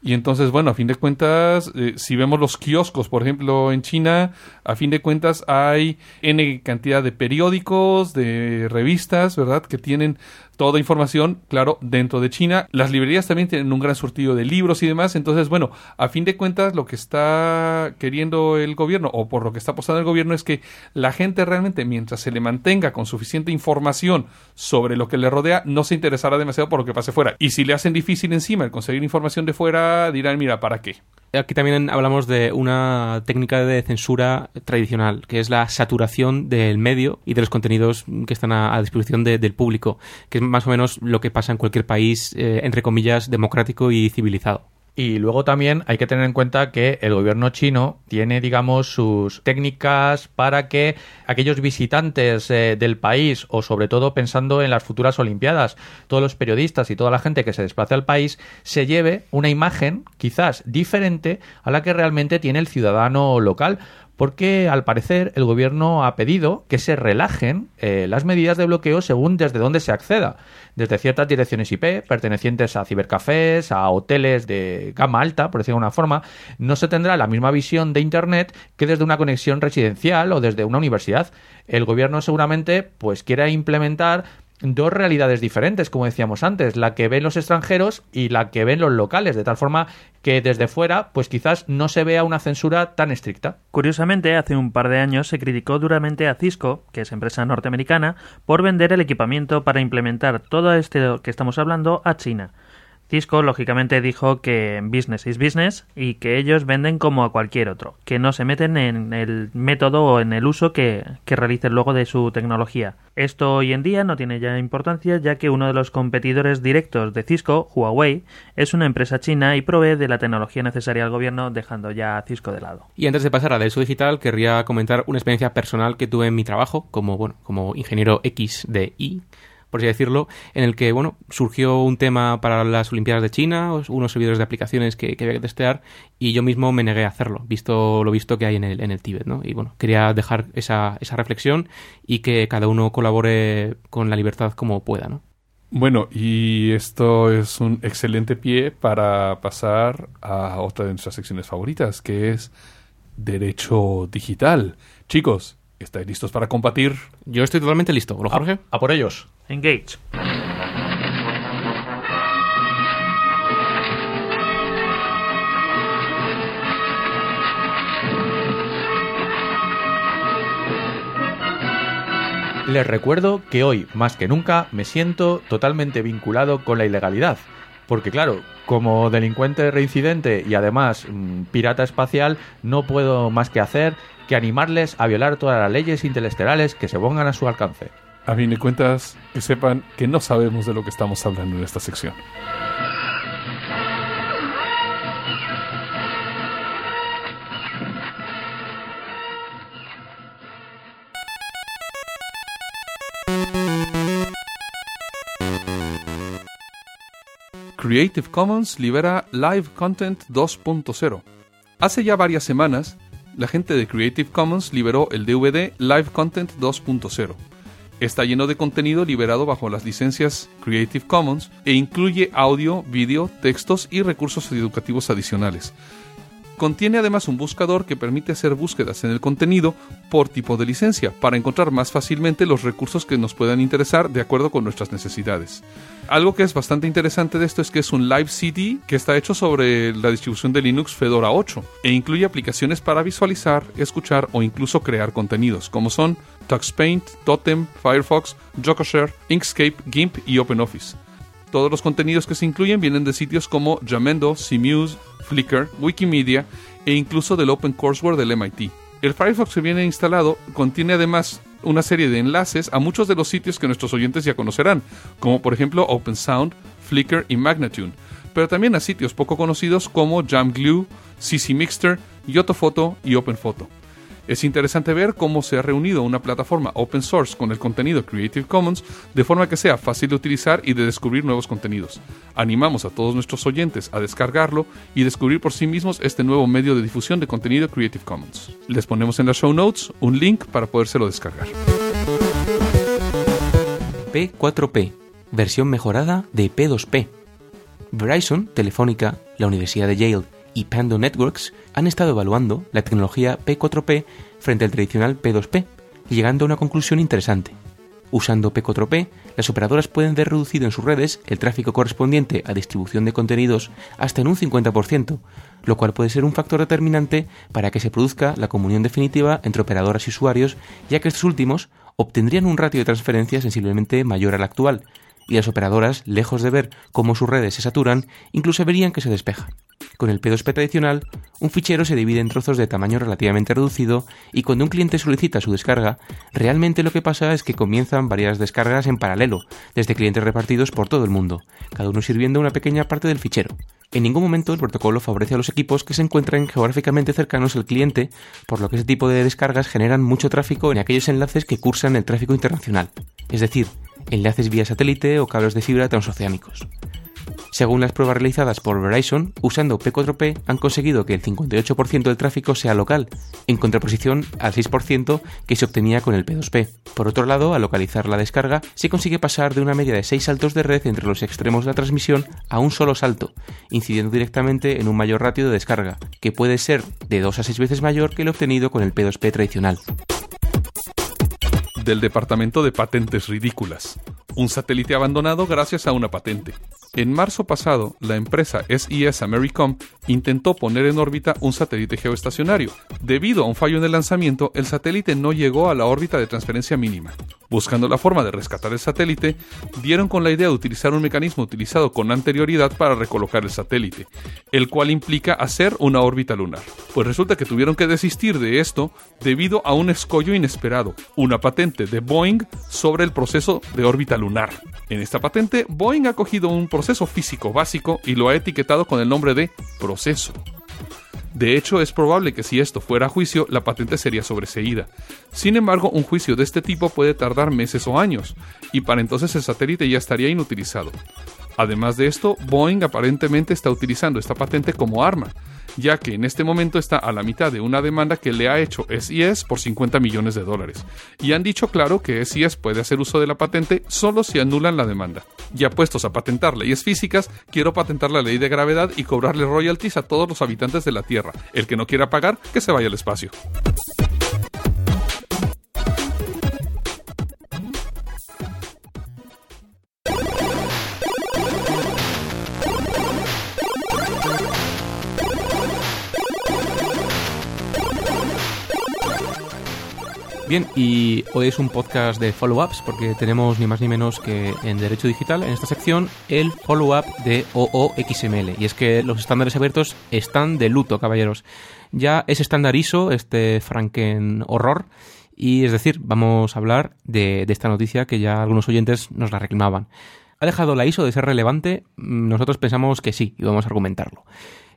Y entonces, bueno, a fin de cuentas, eh, si vemos los kioscos, por ejemplo, en China, a fin de cuentas hay N cantidad de periódicos, de revistas, ¿verdad? Que tienen toda información, claro, dentro de China. Las librerías también tienen un gran surtido de libros y demás. Entonces, bueno, a fin de cuentas, lo que está queriendo el gobierno, o por lo que está apostando el gobierno, es que la gente realmente, mientras se le mantenga con suficiente información sobre lo que le rodea, no se interesará demasiado por lo que pase fuera. Y si le hacen difícil encima el conseguir información de fuera, dirán, mira, ¿para qué? Aquí también hablamos de una técnica de censura tradicional, que es la saturación del medio y de los contenidos que están a, disposición de, del público, que es más o menos lo que pasa en cualquier país, eh, entre comillas, democrático y civilizado. Y luego también hay que tener en cuenta que el gobierno chino tiene, digamos, sus técnicas para que aquellos visitantes eh, del país, o sobre todo pensando en las futuras Olimpiadas, todos los periodistas y toda la gente que se desplace al país, se lleve una imagen quizás diferente a la que realmente tiene el ciudadano local porque al parecer el gobierno ha pedido que se relajen eh, las medidas de bloqueo según desde dónde se acceda, desde ciertas direcciones IP pertenecientes a cibercafés, a hoteles de gama alta, por decirlo de una forma, no se tendrá la misma visión de Internet que desde una conexión residencial o desde una universidad. El gobierno seguramente pues quiera implementar dos realidades diferentes, como decíamos antes, la que ven los extranjeros y la que ven los locales, de tal forma que desde fuera, pues quizás no se vea una censura tan estricta. Curiosamente, hace un par de años se criticó duramente a Cisco, que es empresa norteamericana, por vender el equipamiento para implementar todo esto que estamos hablando a China. Cisco lógicamente dijo que business is business y que ellos venden como a cualquier otro, que no se meten en el método o en el uso que, que realicen luego de su tecnología. Esto hoy en día no tiene ya importancia ya que uno de los competidores directos de Cisco, Huawei, es una empresa china y provee de la tecnología necesaria al gobierno dejando ya a Cisco de lado. Y antes de pasar a eso digital, querría comentar una experiencia personal que tuve en mi trabajo como, bueno, como ingeniero X de I por así decirlo, en el que, bueno, surgió un tema para las Olimpiadas de China, unos servidores de aplicaciones que, que había que testear, y yo mismo me negué a hacerlo, visto lo visto que hay en el, en el Tíbet, ¿no? Y bueno, quería dejar esa, esa reflexión y que cada uno colabore con la libertad como pueda, ¿no? Bueno, y esto es un excelente pie para pasar a otra de nuestras secciones favoritas, que es Derecho Digital. Chicos, ¿estáis listos para combatir? Yo estoy totalmente listo, ¿lo, Jorge? A por ellos. Engage. Les recuerdo que hoy, más que nunca, me siento totalmente vinculado con la ilegalidad. Porque claro, como delincuente reincidente y además mm, pirata espacial, no puedo más que hacer que animarles a violar todas las leyes interestelares que se pongan a su alcance. A fin de cuentas, que sepan que no sabemos de lo que estamos hablando en esta sección. Creative Commons libera Live Content 2.0. Hace ya varias semanas, la gente de Creative Commons liberó el DVD Live Content 2.0. Está lleno de contenido liberado bajo las licencias Creative Commons e incluye audio, vídeo, textos y recursos educativos adicionales. Contiene además un buscador que permite hacer búsquedas en el contenido por tipo de licencia para encontrar más fácilmente los recursos que nos puedan interesar de acuerdo con nuestras necesidades. Algo que es bastante interesante de esto es que es un live CD que está hecho sobre la distribución de Linux Fedora 8 e incluye aplicaciones para visualizar, escuchar o incluso crear contenidos, como son TuxPaint, Totem, Firefox, Jocoshare, Inkscape, GIMP y OpenOffice. Todos los contenidos que se incluyen vienen de sitios como Jamendo, CMuse, Flickr, Wikimedia e incluso del OpenCourseWare del MIT. El Firefox que viene instalado contiene además una serie de enlaces a muchos de los sitios que nuestros oyentes ya conocerán, como por ejemplo OpenSound, Flickr y Magnatune, pero también a sitios poco conocidos como JamGlue, CC Mixter, Yotophoto y OpenPhoto. Es interesante ver cómo se ha reunido una plataforma open source con el contenido Creative Commons de forma que sea fácil de utilizar y de descubrir nuevos contenidos. Animamos a todos nuestros oyentes a descargarlo y descubrir por sí mismos este nuevo medio de difusión de contenido Creative Commons. Les ponemos en las show notes un link para podérselo descargar. P4P, versión mejorada de P2P. Verizon, Telefónica, la Universidad de Yale y Pando Networks han estado evaluando la tecnología P4P frente al tradicional P2P, llegando a una conclusión interesante. Usando P4P, las operadoras pueden ver reducido en sus redes el tráfico correspondiente a distribución de contenidos hasta en un 50%, lo cual puede ser un factor determinante para que se produzca la comunión definitiva entre operadoras y usuarios, ya que estos últimos obtendrían un ratio de transferencia sensiblemente mayor al actual, y las operadoras, lejos de ver cómo sus redes se saturan, incluso verían que se despejan. Con el P2P tradicional, un fichero se divide en trozos de tamaño relativamente reducido y cuando un cliente solicita su descarga, realmente lo que pasa es que comienzan varias descargas en paralelo, desde clientes repartidos por todo el mundo, cada uno sirviendo una pequeña parte del fichero. En ningún momento el protocolo favorece a los equipos que se encuentran geográficamente cercanos al cliente, por lo que ese tipo de descargas generan mucho tráfico en aquellos enlaces que cursan el tráfico internacional, es decir, enlaces vía satélite o cables de fibra transoceánicos. Según las pruebas realizadas por Verizon, usando P4P han conseguido que el 58% del tráfico sea local, en contraposición al 6% que se obtenía con el P2P. Por otro lado, al localizar la descarga, se consigue pasar de una media de 6 saltos de red entre los extremos de la transmisión a un solo salto, incidiendo directamente en un mayor ratio de descarga, que puede ser de 2 a 6 veces mayor que el obtenido con el P2P tradicional. Del Departamento de Patentes Ridículas. Un satélite abandonado gracias a una patente. En marzo pasado, la empresa SES Americom intentó poner en órbita un satélite geoestacionario. Debido a un fallo en el lanzamiento, el satélite no llegó a la órbita de transferencia mínima. Buscando la forma de rescatar el satélite, dieron con la idea de utilizar un mecanismo utilizado con anterioridad para recolocar el satélite, el cual implica hacer una órbita lunar. Pues resulta que tuvieron que desistir de esto debido a un escollo inesperado, una patente de Boeing sobre el proceso de órbita lunar. En esta patente, Boeing ha cogido un proceso físico básico y lo ha etiquetado con el nombre de proceso. De hecho, es probable que si esto fuera a juicio, la patente sería sobreseída. Sin embargo, un juicio de este tipo puede tardar meses o años, y para entonces el satélite ya estaría inutilizado. Además de esto, Boeing aparentemente está utilizando esta patente como arma, ya que en este momento está a la mitad de una demanda que le ha hecho SIS por 50 millones de dólares. Y han dicho claro que SIS puede hacer uso de la patente solo si anulan la demanda. Ya puestos a patentar leyes físicas, quiero patentar la ley de gravedad y cobrarle royalties a todos los habitantes de la Tierra. El que no quiera pagar, que se vaya al espacio. Y hoy es un podcast de follow-ups porque tenemos ni más ni menos que en Derecho Digital, en esta sección, el follow-up de OOXML. Y es que los estándares abiertos están de luto, caballeros. Ya es estándar ISO, este Franken horror, y es decir, vamos a hablar de, de esta noticia que ya algunos oyentes nos la reclamaban. ¿Ha dejado la ISO de ser relevante? Nosotros pensamos que sí, y vamos a argumentarlo.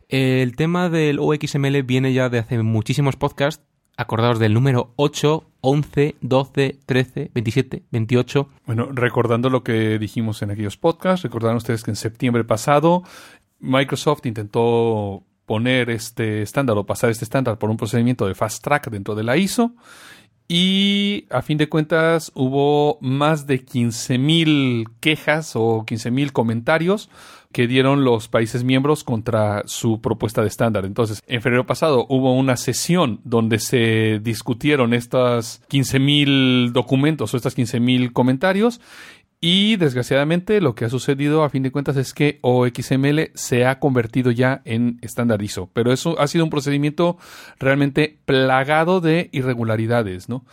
El tema del OXML viene ya de hace muchísimos podcasts. Acordaos del número 8, 11, 12, 13, 27, 28. Bueno, recordando lo que dijimos en aquellos podcasts, recordarán ustedes que en septiembre pasado Microsoft intentó poner este estándar o pasar este estándar por un procedimiento de fast track dentro de la ISO y a fin de cuentas hubo más de 15.000 quejas o 15.000 comentarios que dieron los países miembros contra su propuesta de estándar. Entonces, en febrero pasado hubo una sesión donde se discutieron estas 15.000 documentos o estas 15.000 comentarios y desgraciadamente lo que ha sucedido a fin de cuentas es que OXML se ha convertido ya en estándar ISO, pero eso ha sido un procedimiento realmente plagado de irregularidades, ¿no?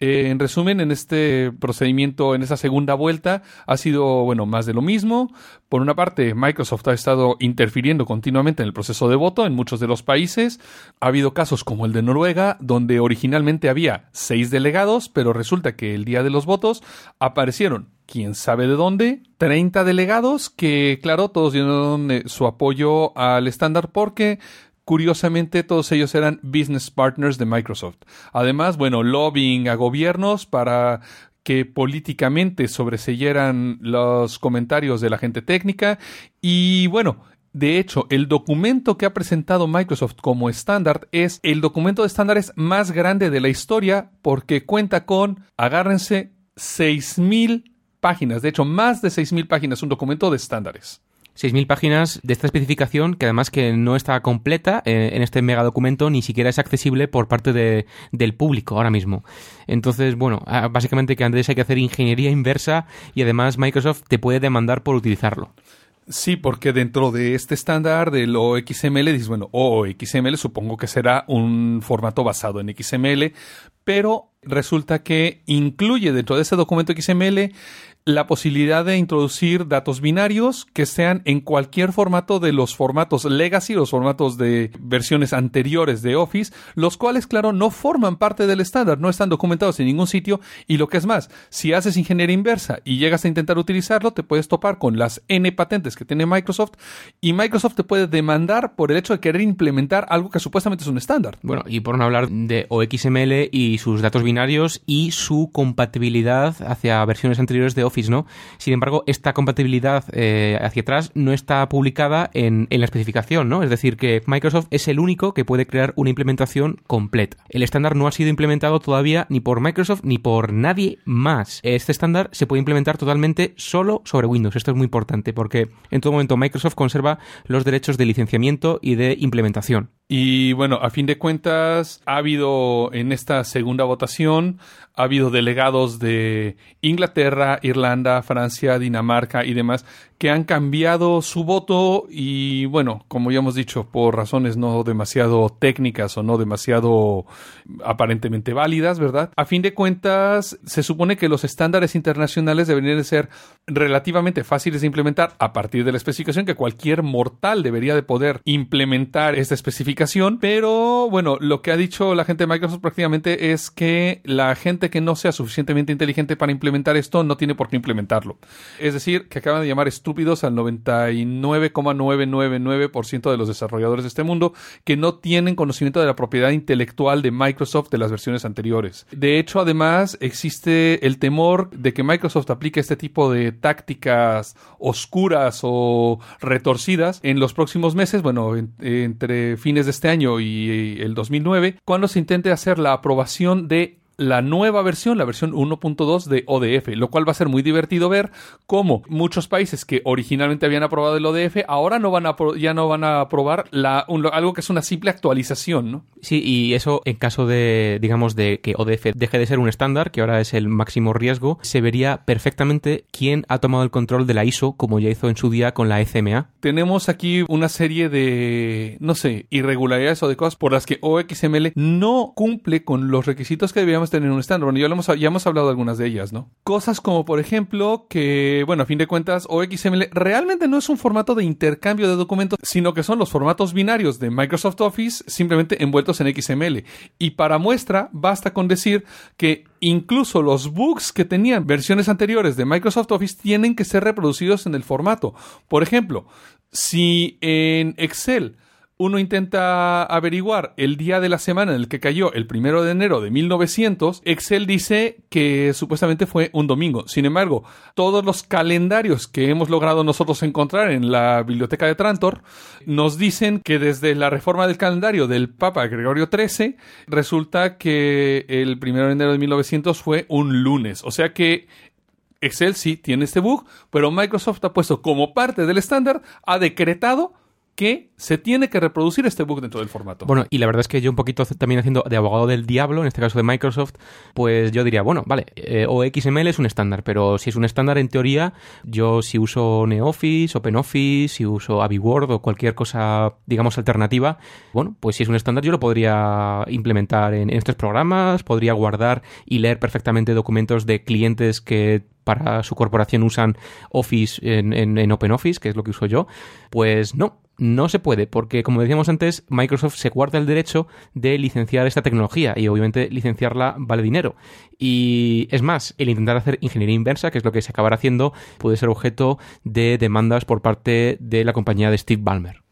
Eh, en resumen, en este procedimiento, en esa segunda vuelta, ha sido, bueno, más de lo mismo. Por una parte, Microsoft ha estado interfiriendo continuamente en el proceso de voto en muchos de los países. Ha habido casos como el de Noruega, donde originalmente había seis delegados, pero resulta que el día de los votos aparecieron quién sabe de dónde, 30 delegados que, claro, todos dieron eh, su apoyo al estándar porque Curiosamente, todos ellos eran business partners de Microsoft. Además, bueno, lobbying a gobiernos para que políticamente sobreseyeran los comentarios de la gente técnica y bueno, de hecho, el documento que ha presentado Microsoft como estándar es el documento de estándares más grande de la historia porque cuenta con, agárrense, 6.000 páginas, de hecho más de 6.000 páginas, un documento de estándares. 6.000 páginas de esta especificación que además que no está completa eh, en este megadocumento ni siquiera es accesible por parte de, del público ahora mismo. Entonces, bueno, ah, básicamente que antes hay que hacer ingeniería inversa y además Microsoft te puede demandar por utilizarlo. Sí, porque dentro de este estándar del OXML dices, bueno, OXML supongo que será un formato basado en XML, pero resulta que incluye dentro de ese documento XML la posibilidad de introducir datos binarios que sean en cualquier formato de los formatos legacy, los formatos de versiones anteriores de Office, los cuales, claro, no forman parte del estándar, no están documentados en ningún sitio y lo que es más, si haces ingeniería inversa y llegas a intentar utilizarlo, te puedes topar con las N patentes que tiene Microsoft y Microsoft te puede demandar por el hecho de querer implementar algo que supuestamente es un estándar. Bueno, y por no hablar de OXML y sus datos binarios y su compatibilidad hacia versiones anteriores de Office Sin embargo, esta compatibilidad eh, hacia atrás no está publicada en, en, la especificación, ¿no? Es decir, que Microsoft es el único que puede crear una implementación completa. El estándar no ha sido implementado todavía ni por Microsoft ni por nadie más. Este estándar se puede implementar totalmente solo sobre Windows. Esto es muy importante porque en todo momento Microsoft conserva los derechos de licenciamiento y de implementación. Y bueno, a fin de cuentas, ha habido en esta segunda votación, ha habido delegados de Inglaterra, Irlanda, Francia, Dinamarca y demás que han cambiado su voto y bueno, como ya hemos dicho, por razones no demasiado técnicas o no demasiado aparentemente válidas, ¿verdad? A fin de cuentas, se supone que los estándares internacionales deberían de ser relativamente fáciles de implementar a partir de la especificación que cualquier mortal debería de poder implementar esta especificación pero bueno, lo que ha dicho la gente de Microsoft prácticamente es que la gente que no sea suficientemente inteligente para implementar esto no tiene por qué implementarlo. Es decir, que acaban de llamar estúpidos al 99,999% de los desarrolladores de este mundo que no tienen conocimiento de la propiedad intelectual de Microsoft de las versiones anteriores. De hecho, además, existe el temor de que Microsoft aplique este tipo de tácticas oscuras o retorcidas en los próximos meses, bueno, en- entre fines de este año y el 2009, cuando se intente hacer la aprobación de la nueva versión, la versión 1.2 de ODF, lo cual va a ser muy divertido ver cómo muchos países que originalmente habían aprobado el ODF ahora no van a ya no van a aprobar la, un- algo que es una simple actualización, ¿no? Sí, y eso en caso de, digamos, de que ODF deje de ser un estándar, que ahora es el máximo riesgo, se vería perfectamente quién ha tomado el control de la ISO, como ya hizo en su día con la ECMA. tenemos aquí una serie de, no sé, irregularidades o de cosas por las que OXML no cumple con los requisitos que debíamos tener en un estándar. Bueno, ya, hemos, ya hemos hablado de algunas de ellas, ¿no? Cosas como, por ejemplo, que, bueno, a fin de cuentas, OXML realmente no es un formato de intercambio de documentos, sino que son los formatos binarios de Microsoft Office simplemente envueltos en XML. Y para muestra, basta con decir que incluso los bugs que tenían versiones anteriores de Microsoft Office tienen que ser reproducidos en el formato. Por ejemplo, si en Excel uno intenta averiguar el día de la semana en el que cayó el primero de enero de 1900, Excel dice que supuestamente fue un domingo. Sin embargo, todos los calendarios que hemos logrado nosotros encontrar en la biblioteca de Trantor nos dicen que desde la reforma del calendario del Papa Gregorio XIII resulta que el primero de enero de 1900 fue un lunes. O sea que Excel sí tiene este bug, pero Microsoft ha puesto como parte del estándar, ha decretado que se tiene que reproducir este bug dentro del formato. Bueno, y la verdad es que yo un poquito también haciendo de abogado del diablo, en este caso de Microsoft, pues yo diría, bueno, vale, eh, OXML es un estándar, pero si es un estándar en teoría, yo si uso NeOffice, OpenOffice, si uso AviWord o cualquier cosa, digamos, alternativa, bueno, pues si es un estándar yo lo podría implementar en, estos programas, podría guardar y leer perfectamente documentos de clientes que para su corporación usan Office en OpenOffice, que es lo que uso yo, pues no, no se puede, porque como decíamos antes, Microsoft se guarda el derecho de licenciar esta tecnología y obviamente licenciarla vale dinero. Y es más, el intentar hacer ingeniería inversa, que es lo que se acabará haciendo, puede ser objeto de demandas por parte de la compañía de Steve Ballmer.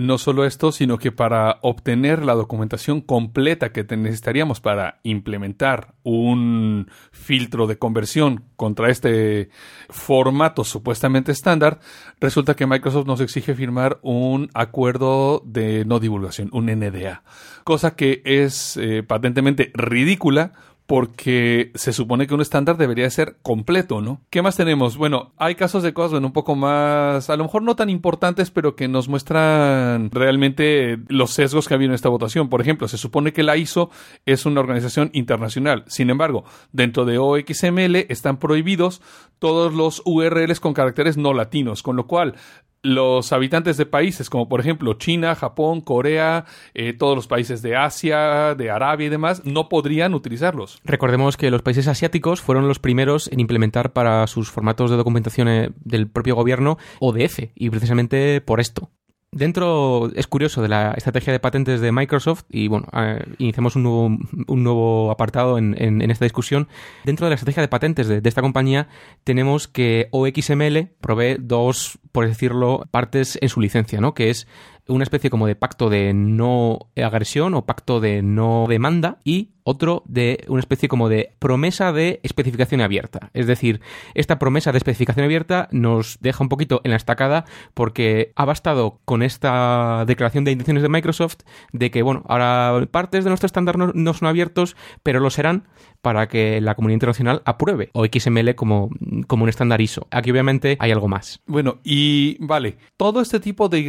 No solo esto, sino que para obtener la documentación completa que necesitaríamos para implementar un filtro de conversión contra este formato supuestamente estándar, resulta que Microsoft nos exige firmar un acuerdo de no divulgación, un NDA, cosa que es eh, patentemente ridícula porque se supone que un estándar debería ser completo, ¿no? ¿Qué más tenemos? Bueno, hay casos de cosas bueno, un poco más, a lo mejor no tan importantes, pero que nos muestran realmente los sesgos que ha habido en esta votación. Por ejemplo, se supone que la ISO es una organización internacional. Sin embargo, dentro de OXML están prohibidos todos los URLs con caracteres no latinos, con lo cual los habitantes de países como por ejemplo China, Japón, Corea, eh, todos los países de Asia, de Arabia y demás, no podrían utilizarlos. Recordemos que los países asiáticos fueron los primeros en implementar para sus formatos de documentación eh, del propio gobierno ODF, y precisamente por esto. Dentro, es curioso, de la estrategia de patentes de Microsoft, y bueno, eh, iniciamos un nuevo, un nuevo apartado en, en- en esta discusión. Dentro de la estrategia de patentes de, de esta compañía, tenemos que OXML provee dos, por decirlo, partes en su licencia, ¿no? Que es una especie como de pacto de no agresión o pacto de no demanda y otro de una especie como de promesa de especificación abierta. Es decir, esta promesa de especificación abierta nos deja un poquito en la estacada porque ha bastado con esta declaración de intenciones de Microsoft de que, bueno, ahora partes de nuestro estándar no, son abiertos, pero lo serán para que la comunidad internacional apruebe o XML como, como un estándar ISO. Aquí obviamente hay algo más. Bueno, y vale, todo este tipo de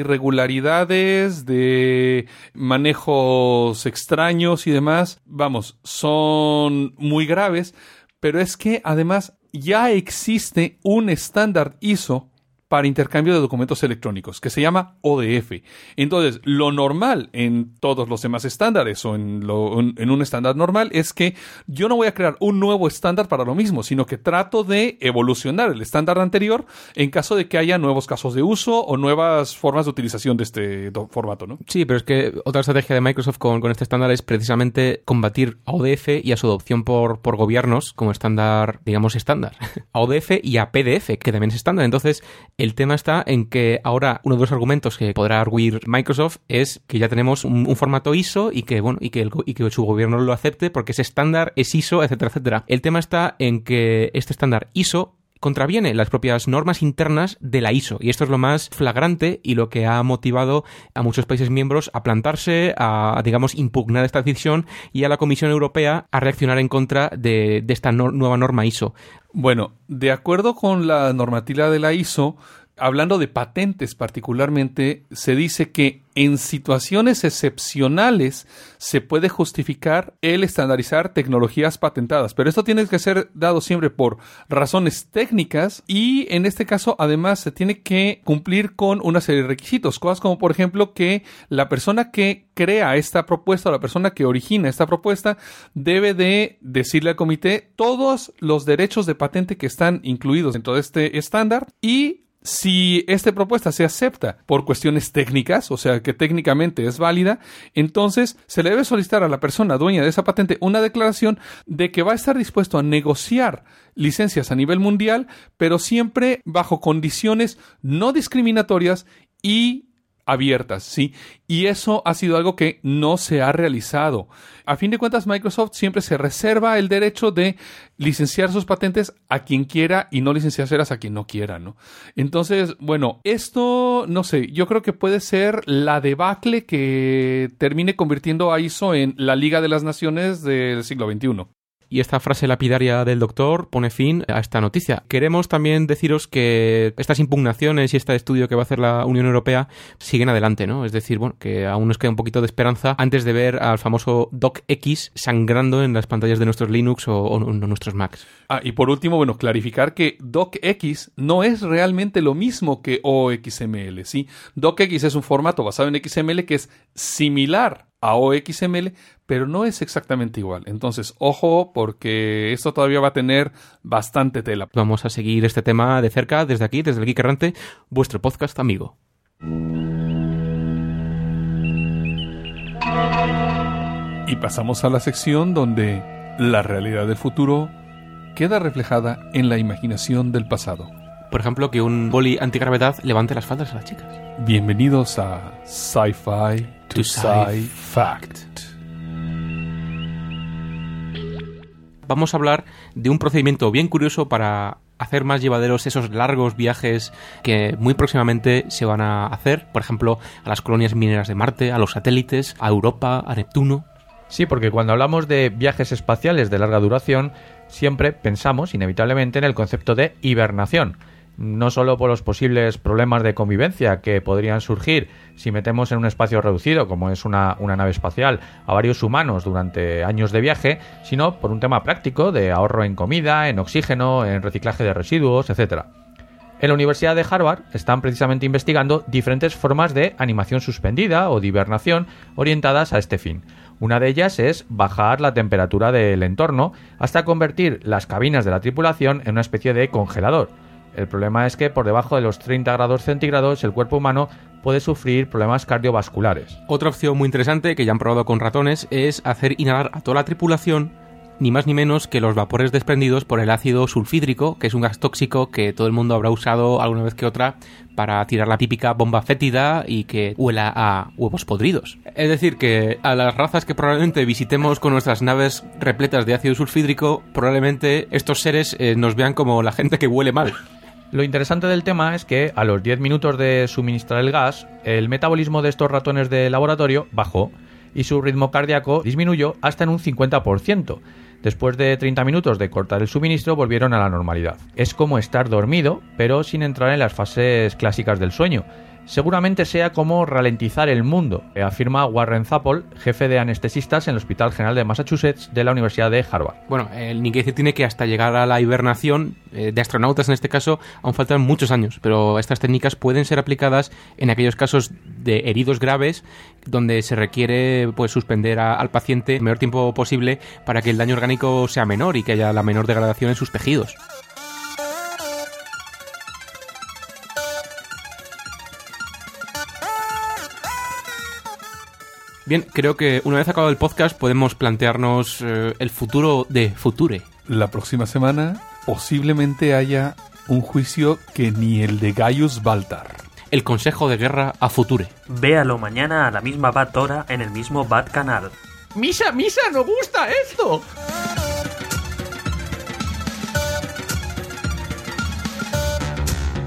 de manejos extraños y demás, vamos, son muy graves, pero es que además ya existe un estándar ISO para intercambio de documentos electrónicos, que se llama ODF. Entonces, lo normal en todos los demás estándares o en, en- un estándar normal es que yo no voy a crear un nuevo estándar para lo mismo, sino que trato de evolucionar el estándar anterior en caso de que haya nuevos casos de uso o nuevas formas de utilización de este formato, ¿no? Sí, pero es que otra estrategia de Microsoft con, con este estándar es precisamente combatir a ODF y a su adopción por, por gobiernos como estándar, digamos, estándar. A ODF y a PDF, que también es estándar. Entonces, el tema está en que ahora uno de los argumentos que podrá arguir Microsoft es que ya tenemos un, formato ISO y que, bueno, y que, el y que su gobierno lo acepte porque es estándar, es ISO, etcétera, etcétera. El tema está en que este estándar ISO contraviene las propias normas internas de la ISO. Y esto es lo más flagrante y lo que ha motivado a muchos países miembros a plantarse, a, digamos, impugnar esta decisión y a la Comisión Europea a reaccionar en contra de, esta nueva norma ISO. Bueno, de acuerdo con la normativa de la ISO, hablando de patentes particularmente, se dice que en situaciones excepcionales se puede justificar el estandarizar tecnologías patentadas, pero esto tiene que ser dado siempre por razones técnicas y en este caso además se tiene que cumplir con una serie de requisitos, cosas como por ejemplo que la persona que crea esta propuesta o la persona que origina esta propuesta debe de decirle al comité todos los derechos de patente que están incluidos dentro de este estándar y si esta propuesta se acepta por cuestiones técnicas, o sea que técnicamente es válida, entonces se le debe solicitar a la persona dueña de esa patente una declaración de que va a estar dispuesto a negociar licencias a nivel mundial, pero siempre bajo condiciones no discriminatorias y abiertas, ¿sí? Y eso ha sido algo que no se ha realizado. A fin de cuentas, Microsoft siempre se reserva el derecho de licenciar sus patentes a quien quiera y no licenciárselas a quien no quiera, ¿no? Entonces, bueno, esto, no sé, yo creo que puede ser la debacle que termine convirtiendo a ISO en la Liga de las Naciones del siglo XXI. Y esta frase lapidaria del doctor pone fin a esta noticia. Queremos también deciros que estas impugnaciones y este estudio que va a hacer la Unión Europea siguen adelante, ¿no? Es decir, bueno, que aún nos queda un poquito de esperanza antes de ver al famoso DocX sangrando en las pantallas de nuestros Linux o, o nuestros Macs. Ah, y por último, bueno, clarificar que DocX no es realmente lo mismo que OXML, ¿sí? DocX es un formato basado en XML que es similar a OXML, pero no es exactamente igual. Entonces, ojo, porque esto todavía va a tener bastante tela. Vamos a seguir este tema de cerca desde aquí, desde el Geek Errante, vuestro podcast amigo. Y pasamos a la sección donde la realidad del futuro queda reflejada en la imaginación del pasado. Por ejemplo, que un boli antigravedad levante las faldas a las chicas. Bienvenidos a Sci-Fi to, Sci-Fact. Vamos a hablar de un procedimiento bien curioso para hacer más llevaderos esos largos viajes que muy próximamente se van a hacer, por ejemplo, a las colonias mineras de Marte, a los satélites, a Europa, a Neptuno. Sí, porque cuando hablamos de viajes espaciales de larga duración, siempre pensamos inevitablemente en el concepto de hibernación. No solo por los posibles problemas de convivencia que podrían surgir si metemos en un espacio reducido, como es una, una nave espacial, a varios humanos durante años de viaje, sino por un tema práctico de ahorro en comida, en oxígeno, en reciclaje de residuos, etc. En la Universidad de Harvard están precisamente investigando diferentes formas de animación suspendida o de hibernación orientadas a este fin. Una de ellas es bajar la temperatura del entorno hasta convertir las cabinas de la tripulación en una especie de congelador. El problema es que por debajo de los 30 grados centígrados el cuerpo humano puede sufrir problemas cardiovasculares. Otra opción muy interesante que ya han probado con ratones es hacer inhalar a toda la tripulación ni más ni menos que los vapores desprendidos por el ácido sulfídrico, que es un gas tóxico que todo el mundo habrá usado alguna vez que otra para tirar la típica bomba fétida y que huela a huevos podridos. Es decir, que a las razas que probablemente visitemos con nuestras naves repletas de ácido sulfídrico, probablemente estos seres eh, nos vean como la gente que huele mal. Lo interesante del tema es que a los 10 minutos de suministrar el gas, el metabolismo de estos ratones de laboratorio bajó y su ritmo cardíaco disminuyó hasta en un 50%. Después de 30 minutos de cortar el suministro volvieron a la normalidad. Es como estar dormido, pero sin entrar en las fases clásicas del sueño. Seguramente sea como ralentizar el mundo, afirma Warren Zapple, jefe de anestesistas en el Hospital General de Massachusetts de la Universidad de Harvard. Bueno, el ni que decir tiene que hasta llegar a la hibernación, eh, de astronautas en este caso, aún faltan muchos años, pero estas técnicas pueden ser aplicadas en aquellos casos de heridos graves donde se requiere pues suspender a- al paciente el menor tiempo posible para que el daño orgánico sea menor y que haya la menor degradación en sus tejidos. Bien, creo que una vez acabado el podcast podemos plantearnos eh, el futuro de Future. La próxima semana posiblemente haya un juicio que ni el de Gaius Baltar. El consejo de guerra a Future. Véalo mañana a la misma Bat hora en el mismo Bat canal. ¡Misa, misa, no gusta esto!